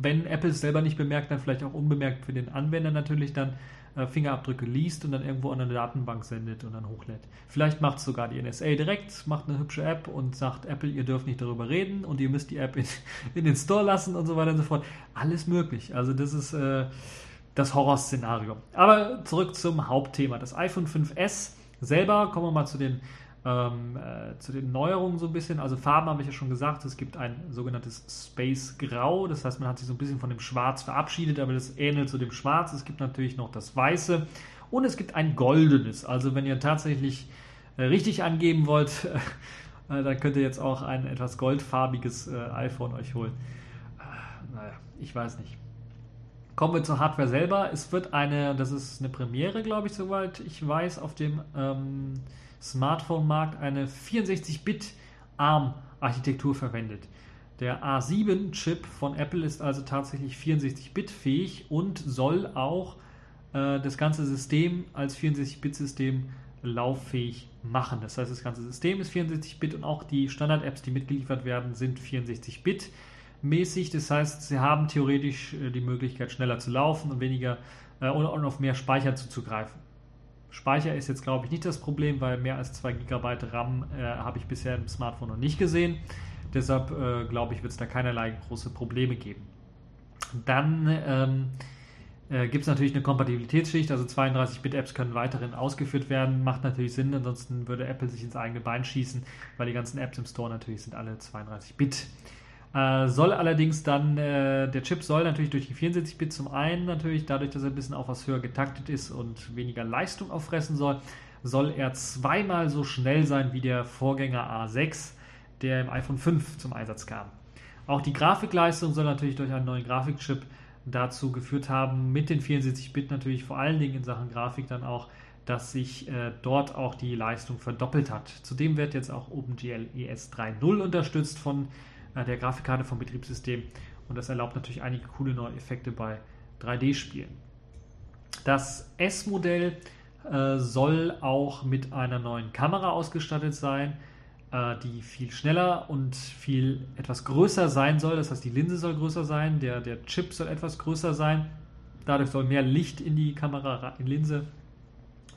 wenn Apple es selber nicht bemerkt, dann vielleicht auch unbemerkt für den Anwender natürlich dann Fingerabdrücke liest und dann irgendwo an eine Datenbank sendet und dann hochlädt. Vielleicht macht es sogar die NSA direkt, macht eine hübsche App und sagt Apple, ihr dürft nicht darüber reden und ihr müsst die App in, [laughs] in den Store lassen und so weiter und so fort. Alles möglich. Also das ist äh, das Horrorszenario. Aber zurück zum Hauptthema. Das iPhone 5S selber, kommen wir mal zu den ähm, äh, zu den Neuerungen so ein bisschen. Also Farben habe ich ja schon gesagt, es gibt ein sogenanntes Space Grau, das heißt, man hat sich so ein bisschen von dem Schwarz verabschiedet, aber das ähnelt zu dem Schwarz. Es gibt natürlich noch das Weiße und es gibt ein Goldenes. Also wenn ihr tatsächlich äh, richtig angeben wollt, [laughs] äh, dann könnt ihr jetzt auch ein etwas goldfarbiges äh, iPhone euch holen. Äh, naja, ich weiß nicht. Kommen wir zur Hardware selber. Es wird eine, das ist eine Premiere, glaube ich, soweit ich weiß, auf dem ähm, Smartphone-Markt eine 64-Bit ARM-Architektur verwendet. Der A7-Chip von Apple ist also tatsächlich 64-Bit fähig und soll auch äh, das ganze System als 64-Bit-System lauffähig machen. Das heißt, das ganze System ist 64-Bit und auch die Standard-Apps, die mitgeliefert werden, sind 64-Bit mäßig. Das heißt, sie haben theoretisch äh, die Möglichkeit, schneller zu laufen und weniger äh, und auf mehr Speicher zuzugreifen. Speicher ist jetzt, glaube ich, nicht das Problem, weil mehr als 2 GB RAM äh, habe ich bisher im Smartphone noch nicht gesehen. Deshalb äh, glaube ich, wird es da keinerlei große Probleme geben. Dann ähm, äh, gibt es natürlich eine Kompatibilitätsschicht, also 32-Bit-Apps können weiterhin ausgeführt werden, macht natürlich Sinn, ansonsten würde Apple sich ins eigene Bein schießen, weil die ganzen Apps im Store natürlich sind alle 32-Bit. Äh, soll allerdings dann, äh, der Chip soll natürlich durch die 64-Bit zum einen natürlich, dadurch, dass er ein bisschen auf was höher getaktet ist und weniger Leistung auffressen soll, soll er zweimal so schnell sein wie der Vorgänger A6, der im iPhone 5 zum Einsatz kam. Auch die Grafikleistung soll natürlich durch einen neuen Grafikchip dazu geführt haben, mit den 74-Bit natürlich vor allen Dingen in Sachen Grafik dann auch, dass sich äh, dort auch die Leistung verdoppelt hat. Zudem wird jetzt auch OpenGL ES 3.0 unterstützt von der Grafikkarte vom Betriebssystem und das erlaubt natürlich einige coole neue Effekte bei 3D-Spielen. Das S-Modell äh, soll auch mit einer neuen Kamera ausgestattet sein äh, die viel schneller und viel etwas größer sein soll. Das heißt, die Linse soll größer sein, der, der Chip soll etwas größer sein. Dadurch soll mehr Licht in die Kameralinse,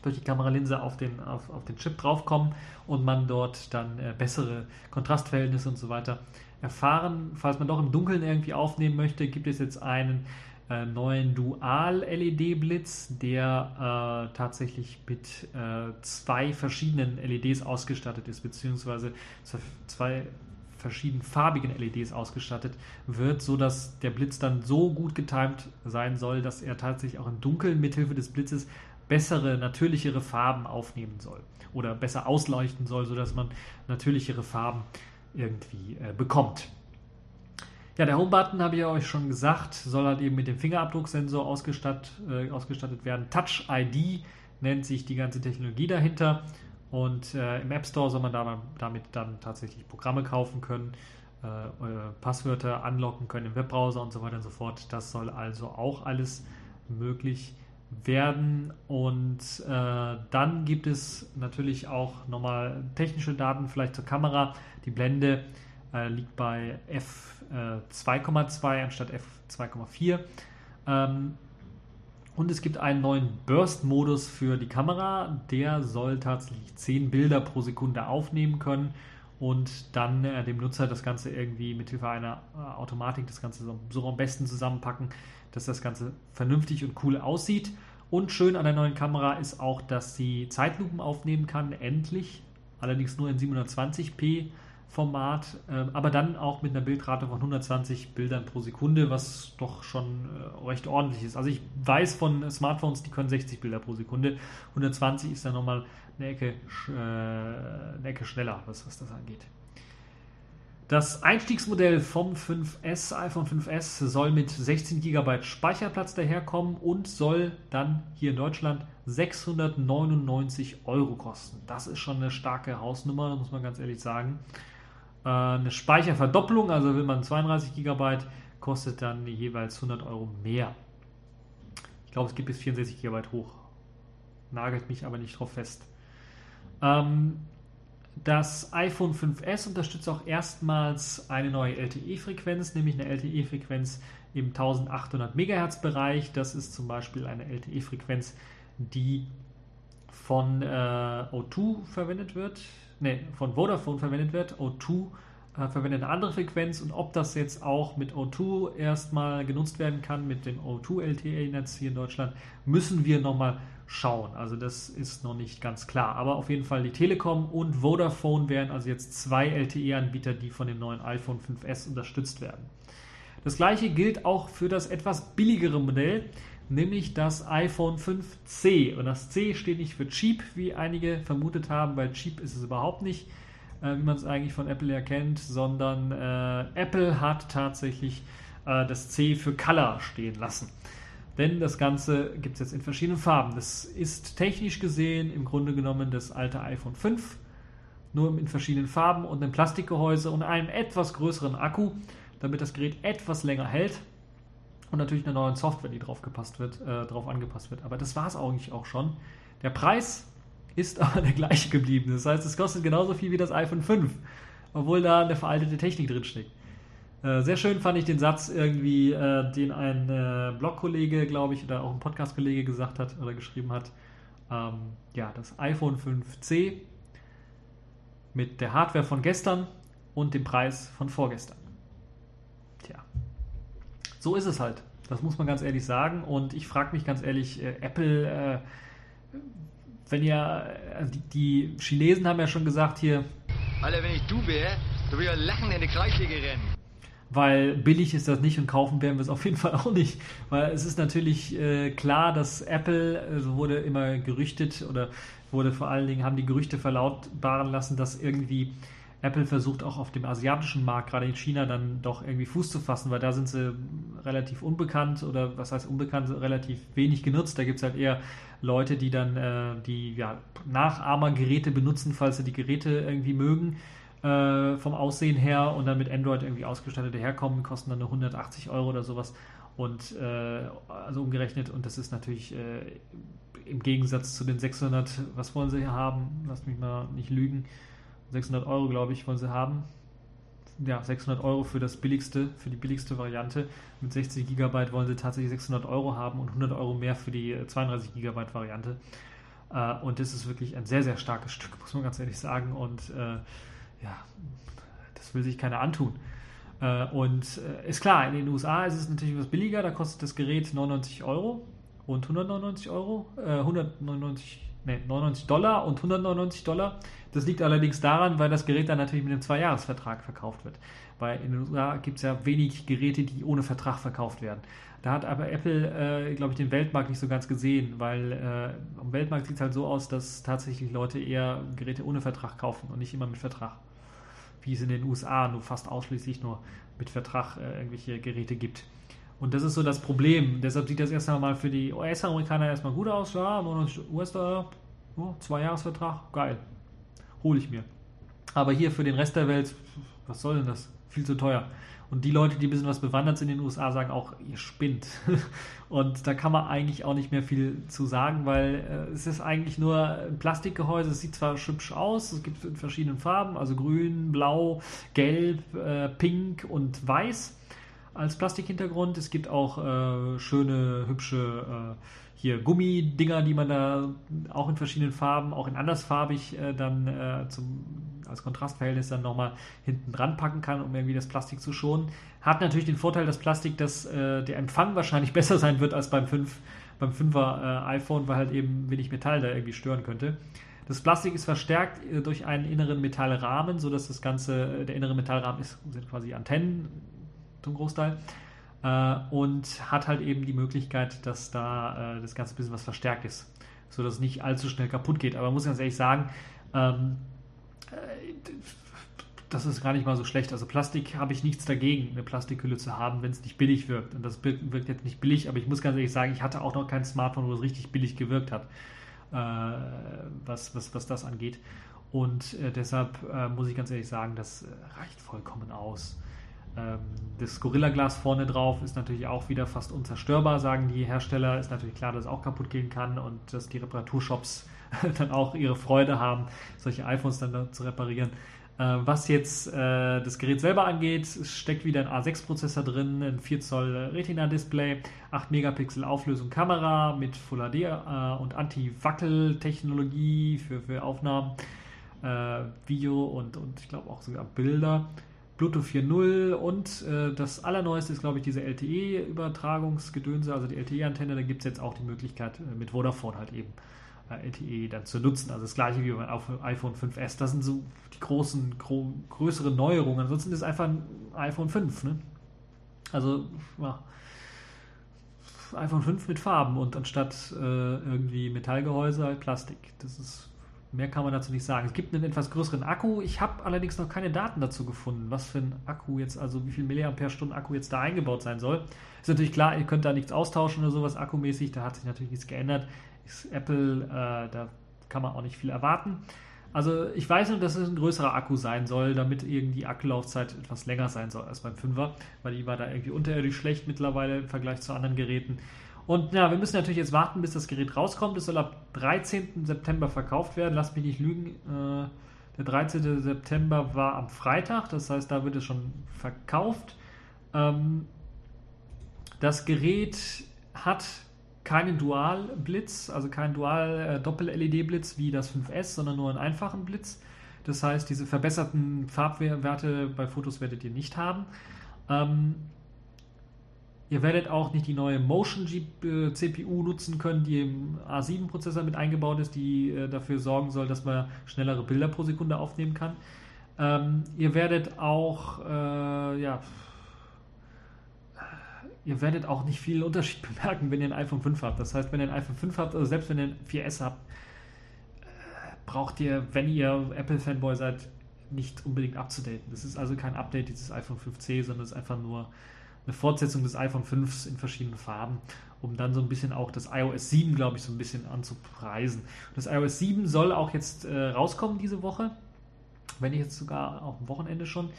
durch die Kameralinse auf den, auf, auf den Chip draufkommen und man dort dann äh, bessere Kontrastverhältnisse und so weiter erfahren. Falls man doch im Dunkeln irgendwie aufnehmen möchte, gibt es jetzt einen äh, neuen Dual-LED-Blitz, der äh, tatsächlich mit äh, zwei verschiedenen LEDs ausgestattet ist, beziehungsweise zwei verschieden farbigen LEDs ausgestattet wird, sodass der Blitz dann so gut getimt sein soll, dass er tatsächlich auch im Dunkeln mithilfe des Blitzes bessere, natürlichere Farben aufnehmen soll oder besser ausleuchten soll, sodass man natürlichere Farben irgendwie äh, bekommt. Ja, der Home-Button, habe ich euch schon gesagt, soll halt eben mit dem Fingerabdrucksensor ausgestattet, äh, ausgestattet werden. Touch ID nennt sich die ganze Technologie dahinter. Und äh, im App Store soll man da, damit dann tatsächlich Programme kaufen können, äh, Passwörter anlocken können im Webbrowser und so weiter und so fort. Das soll also auch alles möglich werden. Und äh, dann gibt es natürlich auch nochmal technische Daten, vielleicht zur Kamera. Die Blende äh, liegt bei f2,2 äh, anstatt f2,4. Ähm, und es gibt einen neuen Burst-Modus für die Kamera. Der soll tatsächlich 10 Bilder pro Sekunde aufnehmen können und dann äh, dem Nutzer das Ganze irgendwie mit Hilfe einer äh, Automatik das Ganze so, so, am besten zusammenpacken, dass das Ganze vernünftig und cool aussieht. Und schön an der neuen Kamera ist auch, dass sie Zeitlupen aufnehmen kann, endlich. Allerdings nur in 720p Format, äh, aber dann auch mit einer Bildrate von 120 Bildern pro Sekunde, was doch schon äh, recht ordentlich ist. Also ich weiß von Smartphones, die können 60 Bilder pro Sekunde. 120 ist dann nochmal eine Ecke, äh, eine Ecke schneller, was, was das angeht. Das Einstiegsmodell vom 5S, iPhone 5S, soll mit 16 GB Speicherplatz daherkommen und soll dann hier in Deutschland 699 Euro kosten. Das ist schon eine starke Hausnummer, muss man ganz ehrlich sagen. Äh, eine Speicherverdopplung, also will man 32 GB, kostet dann jeweils 100 Euro mehr. Ich glaube, es gibt bis 64 GB hoch. Nagelt mich aber nicht drauf fest. Ähm, das iPhone 5S unterstützt auch erstmals eine neue LTE-Frequenz, nämlich eine LTE-Frequenz im 1800 MHz Bereich. Das ist zum Beispiel eine LTE-Frequenz, die von äh, O2 verwendet wird nee, von Vodafone verwendet wird. O2 äh, verwendet eine andere Frequenz und ob das jetzt auch mit O2 erstmal genutzt werden kann, mit dem O2 LTE-Netz hier in Deutschland, müssen wir nochmal schauen. Also das ist noch nicht ganz klar. Aber auf jeden Fall die Telekom und Vodafone wären also jetzt zwei LTE-Anbieter, die von dem neuen iPhone 5S unterstützt werden. Das gleiche gilt auch für das etwas billigere Modell nämlich das iPhone 5C. Und das C steht nicht für cheap, wie einige vermutet haben, weil cheap ist es überhaupt nicht, äh, wie man es eigentlich von Apple erkennt, sondern äh, Apple hat tatsächlich äh, das C für Color stehen lassen. Denn das Ganze gibt es jetzt in verschiedenen Farben. Das ist technisch gesehen im Grunde genommen das alte iPhone 5. nur in verschiedenen Farben und einem Plastikgehäuse und einem etwas größeren Akku, damit das Gerät etwas länger hält und natürlich eine neue Software, die drauf, gepasst wird, äh, drauf angepasst wird. Aber das war es eigentlich auch schon. Der Preis ist [laughs] aber der gleiche geblieben. Das heißt, es kostet genauso viel wie das iPhone 5, obwohl da eine veraltete Technik drinsteckt. Äh, sehr schön fand ich den Satz irgendwie, äh, den ein äh, Blogkollege, glaube ich, oder auch ein Podcast-Kollege gesagt hat oder geschrieben hat. Ähm, ja, das iPhone 5C mit der Hardware von gestern und dem Preis von vorgestern. Tja, so ist es halt. Das muss man ganz ehrlich sagen. Und ich frage mich ganz ehrlich, äh, Apple, äh, wenn ihr, also die, die, Chinesen haben ja schon gesagt hier. Alter, wenn ich du wäre, du würdest ja lachen in die Kreisliga rennen weil billig ist das nicht und kaufen werden wir es auf jeden Fall auch nicht. Weil es ist natürlich äh, klar, dass Apple, so also wurde immer gerüchtet oder wurde vor allen Dingen, haben die Gerüchte verlautbaren lassen, dass irgendwie Apple versucht auch auf dem asiatischen Markt, gerade in China, dann doch irgendwie Fuß zu fassen, weil da sind sie relativ unbekannt oder was heißt unbekannt, relativ wenig genutzt. Da gibt es halt eher Leute, die dann äh, die ja, Nachahmergeräte benutzen, falls sie die Geräte irgendwie mögen äh, vom Aussehen her und dann mit Android irgendwie ausgestattet herkommen, kosten dann nur 180 Euro oder sowas. Und äh, also umgerechnet, und das ist natürlich äh, im Gegensatz zu den 600, was wollen sie hier haben? Lasst mich mal nicht lügen. 600 Euro, glaube ich, wollen sie haben. Ja, 600 Euro für das billigste, für die billigste Variante. Mit 60 GB wollen sie tatsächlich 600 Euro haben und 100 Euro mehr für die 32 GB Variante. Äh, und das ist wirklich ein sehr, sehr starkes Stück, muss man ganz ehrlich sagen. Und äh, ja, das will sich keiner antun. Äh, und äh, ist klar, in den USA ist es natürlich etwas billiger, da kostet das Gerät 99 Euro und 199 Euro, äh, 199, nee, 99 Dollar und 199 Dollar. Das liegt allerdings daran, weil das Gerät dann natürlich mit einem Zweijahresvertrag verkauft wird. Weil in den USA gibt es ja wenig Geräte, die ohne Vertrag verkauft werden. Da hat aber Apple, äh, glaube ich, den Weltmarkt nicht so ganz gesehen, weil äh, am Weltmarkt sieht es halt so aus, dass tatsächlich Leute eher Geräte ohne Vertrag kaufen und nicht immer mit Vertrag wie es in den USA nur fast ausschließlich nur mit Vertrag äh, irgendwelche Geräte gibt. Und das ist so das Problem. Deshalb sieht das erst einmal für die US-Amerikaner erstmal gut aus. Ja, 99 US-Dollar, oh, zwei Jahresvertrag, geil. Hole ich mir. Aber hier für den Rest der Welt, was soll denn das? Viel zu teuer. Und die Leute, die ein bisschen was bewandert sind in den USA, sagen auch, ihr spinnt. [laughs] Und da kann man eigentlich auch nicht mehr viel zu sagen, weil äh, es ist eigentlich nur ein Plastikgehäuse. Es sieht zwar hübsch aus, es gibt in verschiedenen Farben, also grün, blau, gelb, äh, pink und weiß als Plastikhintergrund. Es gibt auch äh, schöne, hübsche äh, hier Gummidinger, die man da auch in verschiedenen Farben, auch in andersfarbig äh, dann äh, zum, als Kontrastverhältnis dann nochmal hinten dran packen kann, um irgendwie das Plastik zu schonen. Hat natürlich den Vorteil, dass Plastik, dass äh, der Empfang wahrscheinlich [laughs] besser sein wird als beim 5 beim 5er iPhone, weil halt eben wenig Metall da irgendwie stören könnte. Das Plastik ist verstärkt äh, durch einen inneren Metallrahmen, sodass das Ganze, äh, der innere Metallrahmen ist, sind quasi Antennen zum Großteil. Äh, und hat halt eben die Möglichkeit, dass da äh, das Ganze ein bisschen was verstärkt ist, sodass es nicht allzu schnell kaputt geht. Aber man muss ganz ehrlich sagen, ähm, äh, das ist gar nicht mal so schlecht. Also Plastik habe ich nichts dagegen, eine Plastikhülle zu haben, wenn es nicht billig wirkt. Und das wirkt jetzt nicht billig, aber ich muss ganz ehrlich sagen, ich hatte auch noch kein Smartphone, wo es richtig billig gewirkt hat, äh, was, was, was das angeht. Und äh, deshalb muss ich ganz ehrlich sagen, das reicht vollkommen aus. Ähm, das Gorilla-Glas vorne drauf ist natürlich auch wieder fast unzerstörbar, sagen die Hersteller. Ist natürlich klar, dass es auch kaputt gehen kann und dass die Reparaturshops [laughs] dann auch ihre Freude haben, solche iPhones dann zu reparieren. Äh, was jetzt äh, das Gerät selber angeht, steckt wieder ein A6-Prozessor drin, ein 4 Zoll Retina-Display, 8 Megapixel Auflösung Kamera mit Full HD äh, und Anti-Wackel-Technologie für, für Aufnahmen, äh, Video und, und ich glaube auch sogar Bilder. Bluetooth 4.0 und äh, das allerneueste ist, glaube ich, diese LTE-Übertragungsgedönse, also die LTE-Antenne. Da gibt es jetzt auch die Möglichkeit, äh, mit Vodafone halt eben äh, LTE dann zu nutzen. Also das gleiche wie beim iPhone 5S. Das sind so die großen, gro größeren Neuerungen. Ansonsten ist es einfach ein iPhone 5. Ne? Also, ja. iPhone 5 mit Farben und anstatt äh, irgendwie Metallgehäuse halt Plastik. Das ist Mehr kann man dazu nicht sagen. Es gibt einen etwas größeren Akku. Ich habe allerdings noch keine Daten dazu gefunden, was für ein Akku jetzt, also wie viel Milliampere-Stunden Akku jetzt da eingebaut sein soll. Ist natürlich klar, ihr könnt da nichts austauschen oder sowas akkumäßig. Da hat sich natürlich nichts geändert. Ist Apple, äh, da kann man auch nicht viel erwarten. Also ich weiß nur, dass es ein größerer Akku sein soll, damit irgendwie die Akkulaufzeit etwas länger sein soll als beim 5er, weil die war da irgendwie unterirdisch schlecht mittlerweile im Vergleich zu anderen Geräten. Und ja, wir müssen natürlich jetzt warten, bis das Gerät rauskommt. Es soll ab 13. September verkauft werden. Lass mich nicht lügen. Äh, der 13. September war am Freitag, das heißt, da wird es schon verkauft. Ähm, das Gerät hat keinen Dual-Blitz, also keinen Dual-Doppel-LED-Blitz wie das 5S, sondern nur einen einfachen Blitz. Das heißt, diese verbesserten Farbwerte bei Fotos werdet ihr nicht haben. Ähm, ihr werdet auch nicht die neue Motion CPU nutzen können, die im A7-Prozessor mit eingebaut ist, die äh, dafür sorgen soll, dass man schnellere Bilder pro Sekunde aufnehmen kann. Ähm, ihr werdet auch, äh, ja, ihr werdet auch nicht viel Unterschied [laughs] bemerken, wenn ihr ein iPhone 5 habt. Das heißt, wenn ihr ein iPhone 5 habt, also selbst wenn ihr ein 4S habt, äh, braucht ihr, wenn ihr Apple-Fanboy seid, nicht unbedingt abzudaten. Das ist also kein Update dieses iPhone 5C, sondern es ist einfach nur eine Fortsetzung des iPhone 5 in verschiedenen Farben, um dann so ein bisschen auch das iOS 7, glaube ich, so ein bisschen anzupreisen. Das iOS 7 soll auch jetzt äh, rauskommen diese Woche, wenn nicht jetzt sogar auch am Wochenende schon.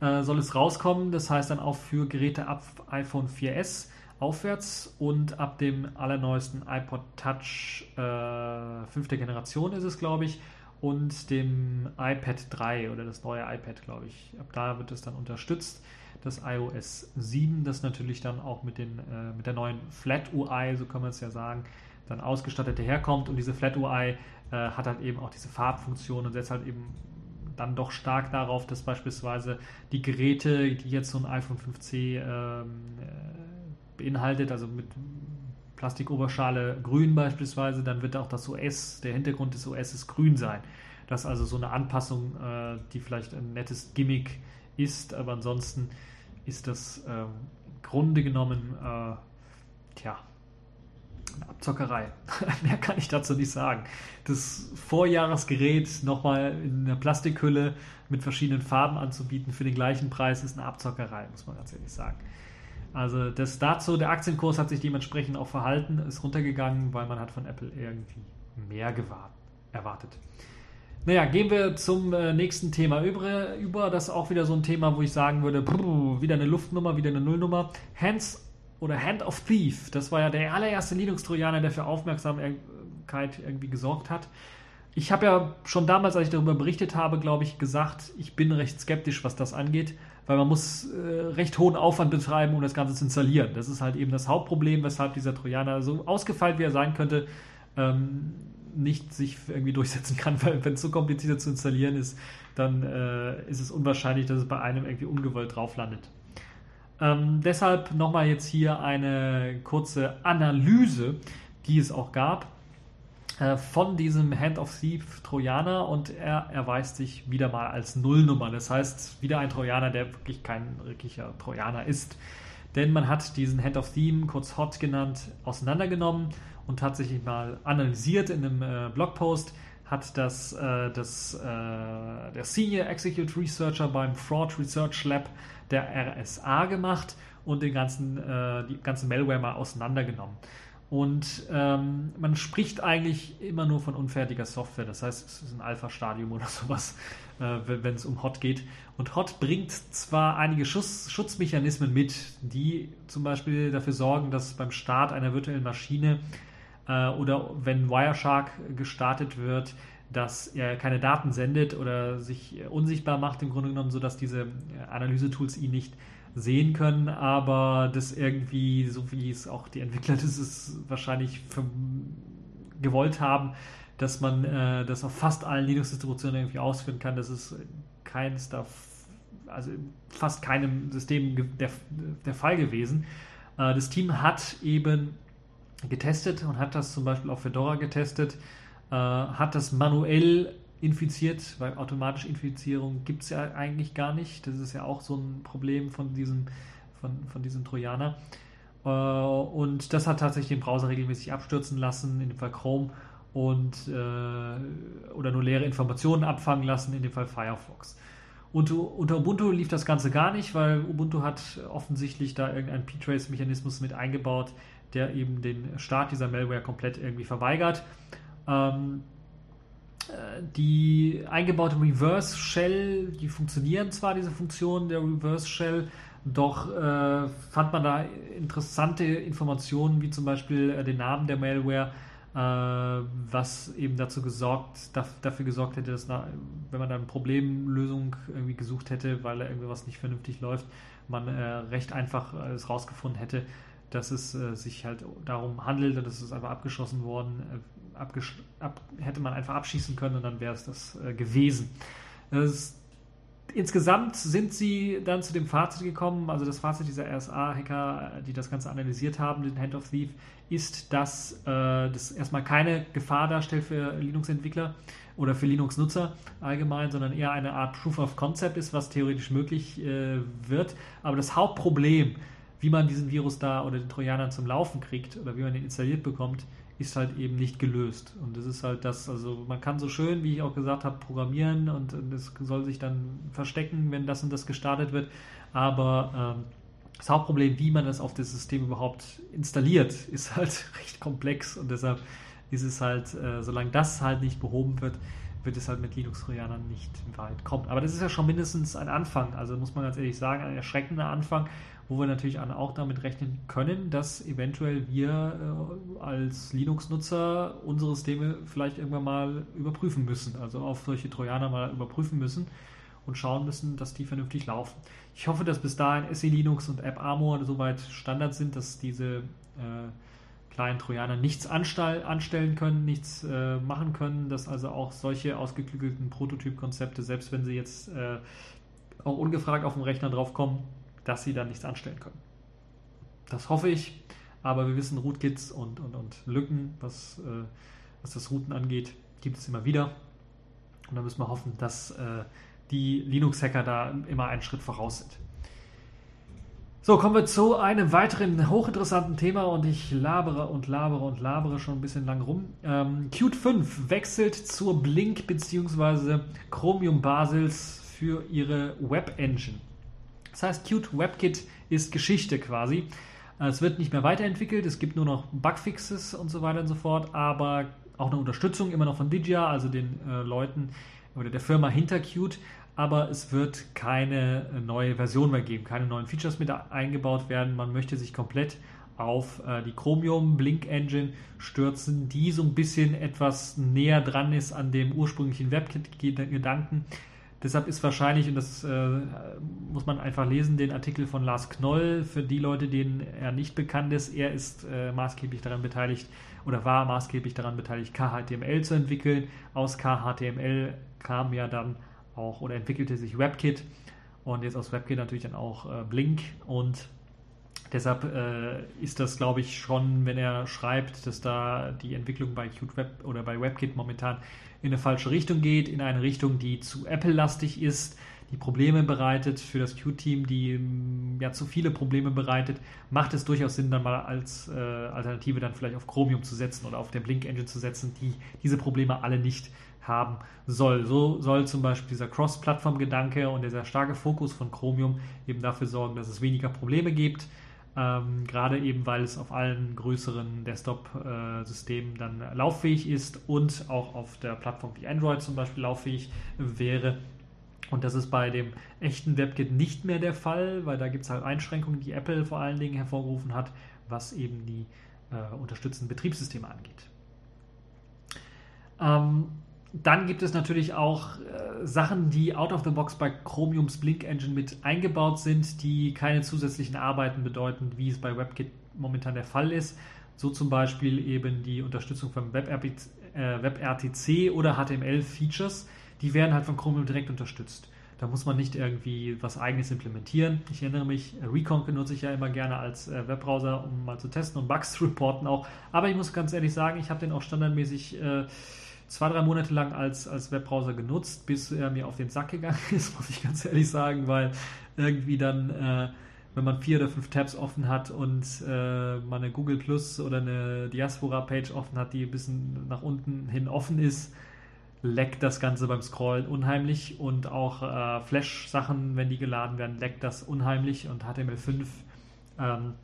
Äh, soll es rauskommen. Das heißt dann auch für Geräte ab iPhone 4S aufwärts und ab dem allerneuesten iPod Touch äh, fünfte Generation ist es, glaube ich, und dem iPad 3 oder das neue iPad, glaube ich. Ab da wird es dann unterstützt. Das iOS 7, das natürlich dann auch mit, den, äh, mit der neuen Flat UI, so kann man es ja sagen, dann ausgestattet herkommt. Und diese Flat UI äh, hat halt eben auch diese Farbfunktion und setzt halt eben dann doch stark darauf, dass beispielsweise die Geräte, die jetzt so ein iPhone 5C ähm, äh, beinhaltet, also mit Plastikoberschale grün beispielsweise, dann wird auch das OS, der Hintergrund des OS ist grün sein. Das ist also so eine Anpassung, äh, die vielleicht ein nettes Gimmick ist, aber ansonsten ist das äh, im Grunde genommen, äh, tja, Abzockerei. [laughs] Mehr kann ich dazu nicht sagen. Das Vorjahresgerät nochmal in einer Plastikhülle mit verschiedenen Farben anzubieten für den gleichen Preis ist eine Abzockerei, muss man ganz ehrlich sagen. Also das dazu, der Aktienkurs hat sich dementsprechend auch verhalten, ist runtergegangen, weil man hat von Apple irgendwie mehr gewahrt, erwartet. Naja, gehen wir zum äh, nächsten Thema über. Das ist auch wieder so ein Thema, wo ich sagen würde, wieder eine Luftnummer, wieder eine Nullnummer. Hands oder Hand of Thief, das war ja der allererste Linux-Trojaner, der für Aufmerksamkeit irgendwie gesorgt hat. Ich habe ja schon damals, als ich darüber berichtet habe, glaube ich, gesagt, ich bin recht skeptisch, was das angeht, weil man muss äh, recht hohen Aufwand betreiben, um das Ganze zu installieren. Das ist halt eben das Hauptproblem, weshalb dieser Trojaner so ausgefeilt, wie er sein könnte, ähm, nicht sich irgendwie durchsetzen kann, [laughs] weil wenn es so kompliziert zu installieren ist, dann äh, ist es unwahrscheinlich, dass es bei einem irgendwie ungewollt drauf landet. Ähm, deshalb nochmal jetzt hier eine kurze Analyse, die es auch gab äh, von diesem Hand of Thief Trojaner und er erweist sich wieder mal als Nullnummer. Das heißt, wieder ein Trojaner, der wirklich kein wirklicher Trojaner ist. Denn man hat diesen Hand of Theme, kurz HOT genannt, auseinandergenommen und tatsächlich mal analysiert in einem äh, Blogpost hat das, äh, das äh, der Senior Execute Researcher beim Fraud Research Lab der RSA gemacht und den ganzen, äh, die ganze Malware mal auseinandergenommen. Und ähm, man spricht eigentlich immer nur von unfertiger Software. Das heißt, es ist ein Alpha-Stadium oder [laughs] sowas, äh, wenn es um Hot geht. Und Hot bringt zwar einige Schuss, Schutzmechanismen mit, die zum Beispiel dafür sorgen, dass beim Start einer virtuellen Maschine äh, oder wenn Wireshark gestartet wird, dass er keine Daten sendet oder sich unsichtbar macht, im Grunde genommen, sodass diese äh, Analyse-Tools ihn nicht sehen können, aber das irgendwie, so wie es auch die Entwickler [laughs] das ist wahrscheinlich gewollt haben, dass man äh, das auf fast allen Linux-Distributionen irgendwie ausführen kann. Das ist keins da, also fast keinem System der, der Fall gewesen. Äh, das Team hat eben getestet und hat das zum Beispiel auf Fedora getestet äh, hat das manuell infiziert, weil automatische Infizierung gibt es ja eigentlich gar nicht. Das ist ja auch so ein Problem von diesem, von, von diesem Trojaner. Äh, und das hat tatsächlich den Browser regelmäßig abstürzen lassen, in dem Fall Chrome, und, äh, oder nur leere Informationen abfangen lassen, in dem Fall Firefox. Und unter Ubuntu lief das Ganze gar nicht, weil Ubuntu hat offensichtlich da irgendeinen P-Trace-Mechanismus mit eingebaut, der eben den Start dieser Malware komplett irgendwie verweigert. Ähm, die eingebaute Reverse Shell, die funktionieren zwar, diese Funktionen der Reverse Shell, doch äh, fand man da interessante Informationen, wie zum Beispiel äh, den Namen der Malware, äh, was eben dazu gesorgt, dafür gesorgt hätte, dass, na, wenn man dann eine Problemlösung irgendwie gesucht hätte, weil da irgendwas nicht vernünftig läuft, man äh, recht einfach es rausgefunden hätte, dass es äh, sich halt darum handelt und es ist einfach abgeschossen worden, äh, ab, hätte man einfach abschießen können und dann wäre es das gewesen. Das insgesamt sind sie dann zu dem Fazit gekommen, also das Fazit dieser RSA-Hacker, die das Ganze analysiert haben, den Hand of Thief, ist, dass äh, das erstmal keine Gefahr darstellt für Linux-Entwickler oder für Linux-Nutzer allgemein, sondern eher eine Art Proof of Concept ist, was theoretisch möglich äh, wird. Aber das Hauptproblem, wie man diesen Virus da oder den Trojaner zum Laufen kriegt oder wie man den installiert bekommt, ist halt eben nicht gelöst. Und das ist halt das, also man kann so schön, wie ich auch gesagt habe, programmieren und es soll sich dann verstecken, wenn das und das gestartet wird. Aber ähm, das Hauptproblem, wie man das auf das System überhaupt installiert, [laughs] ist halt recht komplex und deshalb ist es halt, äh, solange das halt nicht behoben wird, wird es halt mit Linux-Trojanern nicht weit kommen. Aber das ist ja schon mindestens ein Anfang, also muss man ganz ehrlich sagen, ein erschreckender Anfang wo wir natürlich auch damit rechnen können, dass eventuell wir äh, als Linux-Nutzer unsere Systeme vielleicht irgendwann mal überprüfen müssen, also auf solche Trojaner mal überprüfen müssen und schauen müssen, dass die vernünftig laufen. Ich hoffe, dass bis dahin SE Linux und App Armor soweit Standard sind, dass diese äh, kleinen Trojaner nichts anstellen können, nichts äh, machen können, dass also auch solche ausgeklügelten Prototyp-Konzepte, selbst wenn sie jetzt äh, auch ungefragt auf dem Rechner draufkommen, dass sie da nichts anstellen können. Das hoffe ich, aber wir wissen, Rootkits und, und, und Lücken, was, äh, was das Routen angeht, gibt es immer wieder. Und da müssen wir hoffen, dass äh, die Linux-Hacker da immer einen Schritt voraus sind. So, kommen wir zu einem weiteren hochinteressanten Thema und ich labere und labere und labere schon ein bisschen lang rum. Ähm, Qt 5 wechselt zur Blink bzw. Chromium Basils für ihre Web Engine. Das heißt, Qt WebKit ist Geschichte quasi. Es wird nicht mehr weiterentwickelt, es gibt nur noch Bugfixes und so weiter und so fort, aber auch eine Unterstützung immer noch von Digia, also den äh, Leuten oder der Firma hinter Qt, aber es wird keine neue Version mehr geben, keine neuen Features mit eingebaut werden. Man möchte sich komplett auf äh, die Chromium Blink Engine stürzen, die so ein bisschen etwas näher dran ist an dem ursprünglichen WebKit-Gedanken. Deshalb ist wahrscheinlich, und das äh, muss man einfach lesen, den Artikel von Lars Knoll, für die Leute, denen er nicht bekannt ist, er ist äh, maßgeblich daran beteiligt oder war maßgeblich daran beteiligt, KHTML zu entwickeln. Aus KHTML kam ja dann auch oder entwickelte sich WebKit und jetzt aus WebKit natürlich dann auch äh, Blink und Deshalb äh, ist das, glaube ich, schon, wenn er schreibt, dass da die Entwicklung bei Qt Web oder bei WebKit momentan in eine falsche Richtung geht, in eine Richtung, die zu Apple-lastig ist, die Probleme bereitet für das Qt-Team, die mm, ja zu viele Probleme bereitet, macht es durchaus Sinn, dann mal als äh, Alternative dann vielleicht auf Chromium zu setzen oder auf der Blink-Engine zu setzen, die diese Probleme alle nicht haben soll. So soll zum Beispiel dieser Cross-Plattform-Gedanke und dieser starke Fokus von Chromium eben dafür sorgen, dass es weniger Probleme gibt ähm, gerade eben, weil es auf allen größeren Desktop-Systemen dann lauffähig ist und auch auf der Plattform wie Android zum Beispiel lauffähig wäre. Und das ist bei dem echten WebKit nicht mehr der Fall, weil da gibt es halt Einschränkungen, die Apple vor allen Dingen hervorgerufen hat, was eben die äh, unterstützenden Betriebssysteme angeht. Ähm, dann gibt es natürlich auch äh, Sachen, die out of the box bei Chromiums Blink Engine mit eingebaut sind, die keine zusätzlichen Arbeiten bedeuten, wie es bei WebKit momentan der Fall ist. So zum Beispiel eben die Unterstützung von WebRTC, äh, WebRTC oder HTML-Features. Die werden halt von Chromium direkt unterstützt. Da muss man nicht irgendwie was eigenes implementieren. Ich erinnere mich, Recon benutze ich ja immer gerne als äh, Webbrowser, um mal zu testen und Bugs [laughs] zu reporten auch. Aber ich muss ganz ehrlich sagen, ich habe den auch standardmäßig äh, zwei, drei Monate lang als, als Webbrowser genutzt, bis er mir auf den Sack gegangen [laughs] ist, muss ich ganz ehrlich sagen, weil irgendwie dann, äh, wenn man vier oder fünf Tabs offen hat und äh, man eine Google Plus oder eine Diaspora-Page offen hat, die ein bisschen nach unten hin offen ist, leckt das Ganze beim Scrollen unheimlich und auch äh, Flash-Sachen, wenn die geladen werden, leckt das unheimlich und HTML5 ähm,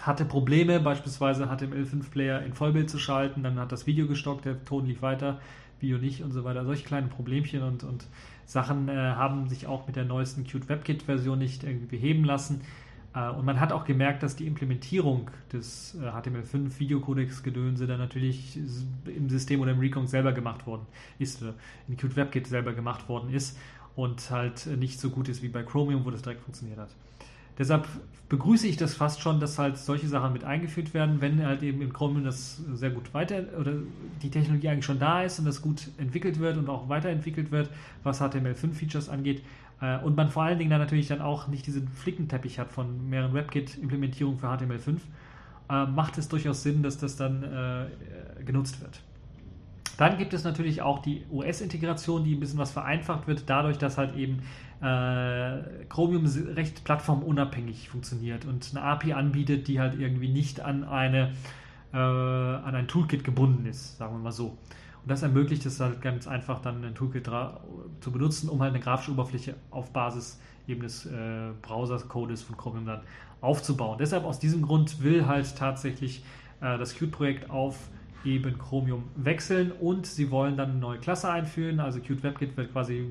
hatte Probleme, beispielsweise HTML5-Player in Vollbild zu schalten, dann hat das Video gestockt, der Ton lief weiter, Video nicht und so weiter. Solche kleinen Problemchen und, und Sachen äh, haben sich auch mit der neuesten Qt WebKit-Version nicht irgendwie beheben lassen. Äh, und man hat auch gemerkt, dass die Implementierung des äh, HTML5 Videocodex-Gedönse dann natürlich im System oder im Recon selber gemacht worden ist, oder in Qt WebKit selber gemacht worden ist und halt nicht so gut ist wie bei Chromium, wo das direkt funktioniert hat. Deshalb begrüße ich das fast schon, dass halt solche Sachen mit eingeführt werden, wenn halt eben im Chromium das sehr gut weiter oder die Technologie eigentlich schon da ist und das gut entwickelt wird und auch weiterentwickelt wird, was HTML5-Features angeht. Äh, und man vor allen Dingen dann natürlich dann auch nicht diesen Flickenteppich hat von mehreren WebKit-Implementierungen für HTML5, äh, macht es durchaus Sinn, dass das dann äh, genutzt wird. Dann gibt es natürlich auch die OS-Integration, die ein bisschen was vereinfacht wird, dadurch, dass halt eben äh, Chromium recht plattformunabhängig funktioniert und eine API anbietet, die halt irgendwie nicht an eine äh, an ein Toolkit gebunden ist, sagen wir mal so. Und das ermöglicht es halt ganz einfach dann ein Toolkit zu benutzen, um halt eine grafische Oberfläche auf Basis eben des äh, Browser-Codes von Chromium dann aufzubauen. Deshalb aus diesem Grund will halt tatsächlich äh, das Qt-Projekt auf eben Chromium wechseln und sie wollen dann eine neue Klasse einführen. Also Qt WebKit wird quasi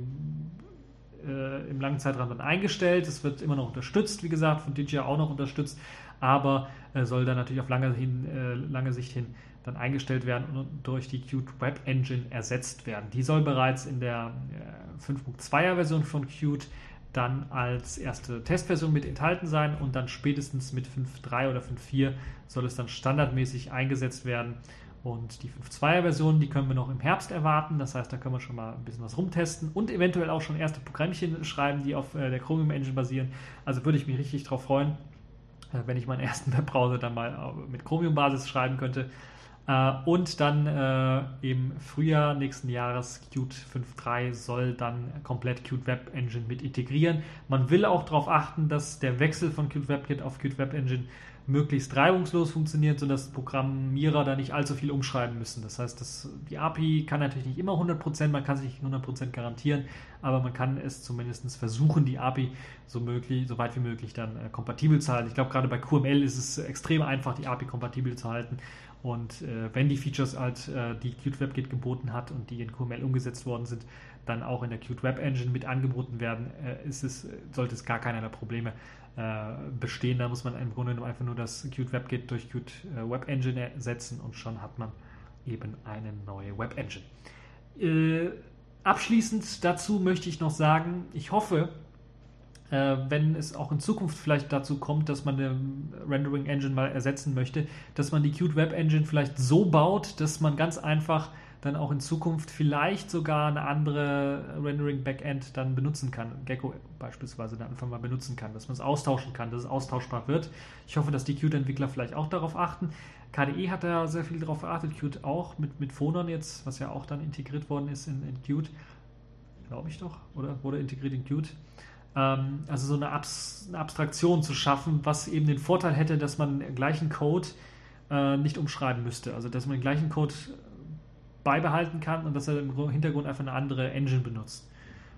äh, im langen Zeitraum dann eingestellt. Es wird immer noch unterstützt, wie gesagt, von DJI auch noch unterstützt, aber äh, soll dann natürlich auf lange, hin, äh, lange Sicht hin dann eingestellt werden und durch die Qt Web Engine ersetzt werden. Die soll bereits in der 5.2er Version von Qt dann als erste Testversion mit enthalten sein und dann spätestens mit 5.3 oder 5.4 soll es dann standardmäßig eingesetzt werden und die 5.2er Version, die können wir noch im Herbst erwarten. Das heißt, da können wir schon mal ein bisschen was rumtesten und eventuell auch schon erste Programmchen schreiben, die auf äh, der Chromium Engine basieren. Also würde ich mich richtig darauf freuen, äh, wenn ich meinen ersten [laughs] Webbrowser dann mal äh, mit Chromium-Basis schreiben könnte. Und dann im Frühjahr nächsten Jahres Qt 5.3 soll dann komplett Qt Web Engine mit integrieren. Man will auch darauf achten, dass der Wechsel von Qt WebKit auf Qt Web Engine möglichst reibungslos funktioniert, sodass Programmierer da nicht allzu viel umschreiben müssen. Das heißt, das, die API kann natürlich nicht immer 100%, man kann sich nicht 100% garantieren, aber man kann es zumindest versuchen, die API so, möglich, so weit wie möglich dann äh, kompatibel zu halten. Ich glaube, gerade bei QML ist es extrem einfach, die API kompatibel zu halten. Und äh, wenn die Features halt, äh, die Qt WebKit geboten hat und die in QML umgesetzt worden sind, dann auch in der Qt Web Engine mit angeboten werden, äh, ist es, sollte es gar keinerlei Probleme äh, bestehen. Da muss man im Grunde einfach nur das Qt WebKit durch Qt äh, Web Engine ersetzen und schon hat man eben eine neue Web Engine. Äh, abschließend dazu möchte ich noch sagen, ich hoffe, äh, wenn es auch in Zukunft vielleicht dazu kommt, dass man eine Rendering Engine mal ersetzen möchte, dass man die Qt Web Engine vielleicht so baut, dass man ganz einfach dann auch in Zukunft vielleicht sogar eine andere Rendering-Backend dann benutzen kann. Gecko beispielsweise dann einfach mal benutzen kann, dass man es austauschen kann, dass es austauschbar wird. Ich hoffe, dass die Qt-Entwickler vielleicht auch darauf achten. KDE hat da sehr viel darauf geachtet, Qt auch mit, mit Phonon jetzt, was ja auch dann integriert worden ist in, in Qt. Glaube ich doch, oder? Wurde integriert in Qt ähm, also so eine, Abs eine, Abstraktion zu schaffen, was eben den Vorteil hätte, dass man den gleichen Code äh, nicht umschreiben müsste. Also dass man den gleichen Code beibehalten kann und dass er im Hintergrund einfach eine andere Engine benutzt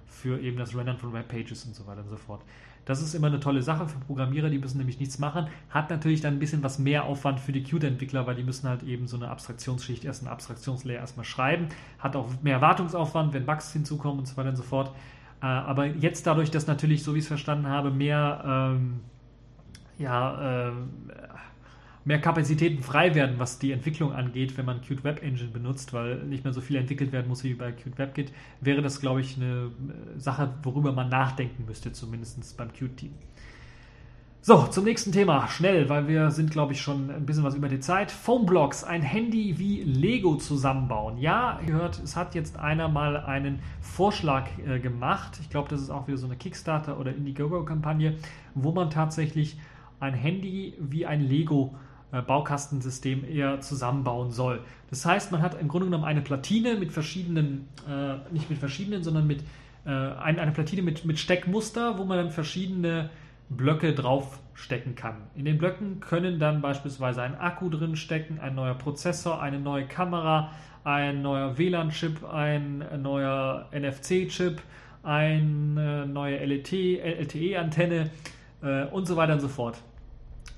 für eben das Rendern von Webpages und so weiter und so fort. Das ist immer eine tolle Sache für Programmierer, die müssen nämlich nichts machen. Hat natürlich dann ein bisschen was mehr Aufwand für die Qt-Entwickler, weil die müssen halt eben so eine Abstraktionsschicht, erst eine Abstraktionslayer erstmal schreiben. Hat auch mehr Wartungsaufwand, wenn Bugs hinzukommen und so weiter und so fort. Äh, aber jetzt dadurch, dass natürlich, so wie ich es verstanden habe, mehr ähm, ja, äh, mehr Kapazitäten frei werden, was die Entwicklung angeht, wenn man Qt Web Engine benutzt, weil nicht mehr so viel entwickelt werden muss wie bei Qt WebKit, wäre das, glaube ich, eine äh, Sache, worüber man nachdenken müsste, zumindest beim Qt-Team. So, zum nächsten Thema. Schnell, weil wir sind, glaube ich, schon ein bisschen was über die Zeit. Foamblocks, ein Handy wie Lego zusammenbauen. Ja, ihr hört, es hat jetzt einer mal einen Vorschlag äh, gemacht. Ich glaube, das ist auch wieder so eine Kickstarter- oder Indiegogo-Kampagne, wo man tatsächlich ein Handy wie ein Lego äh, Baukastensystem eher zusammenbauen soll. Das heißt, man hat im Grunde genommen eine Platine mit verschiedenen, äh, nicht mit verschiedenen, sondern mit äh, eine, eine Platine mit, mit Steckmuster, wo man dann verschiedene Blöcke draufstecken kann. In den Blöcken können dann beispielsweise ein Akku drin stecken, ein neuer Prozessor, eine neue Kamera, ein neuer WLAN-Chip, ein neuer NFC-Chip, eine neue LTE-Antenne äh, und so weiter und so fort.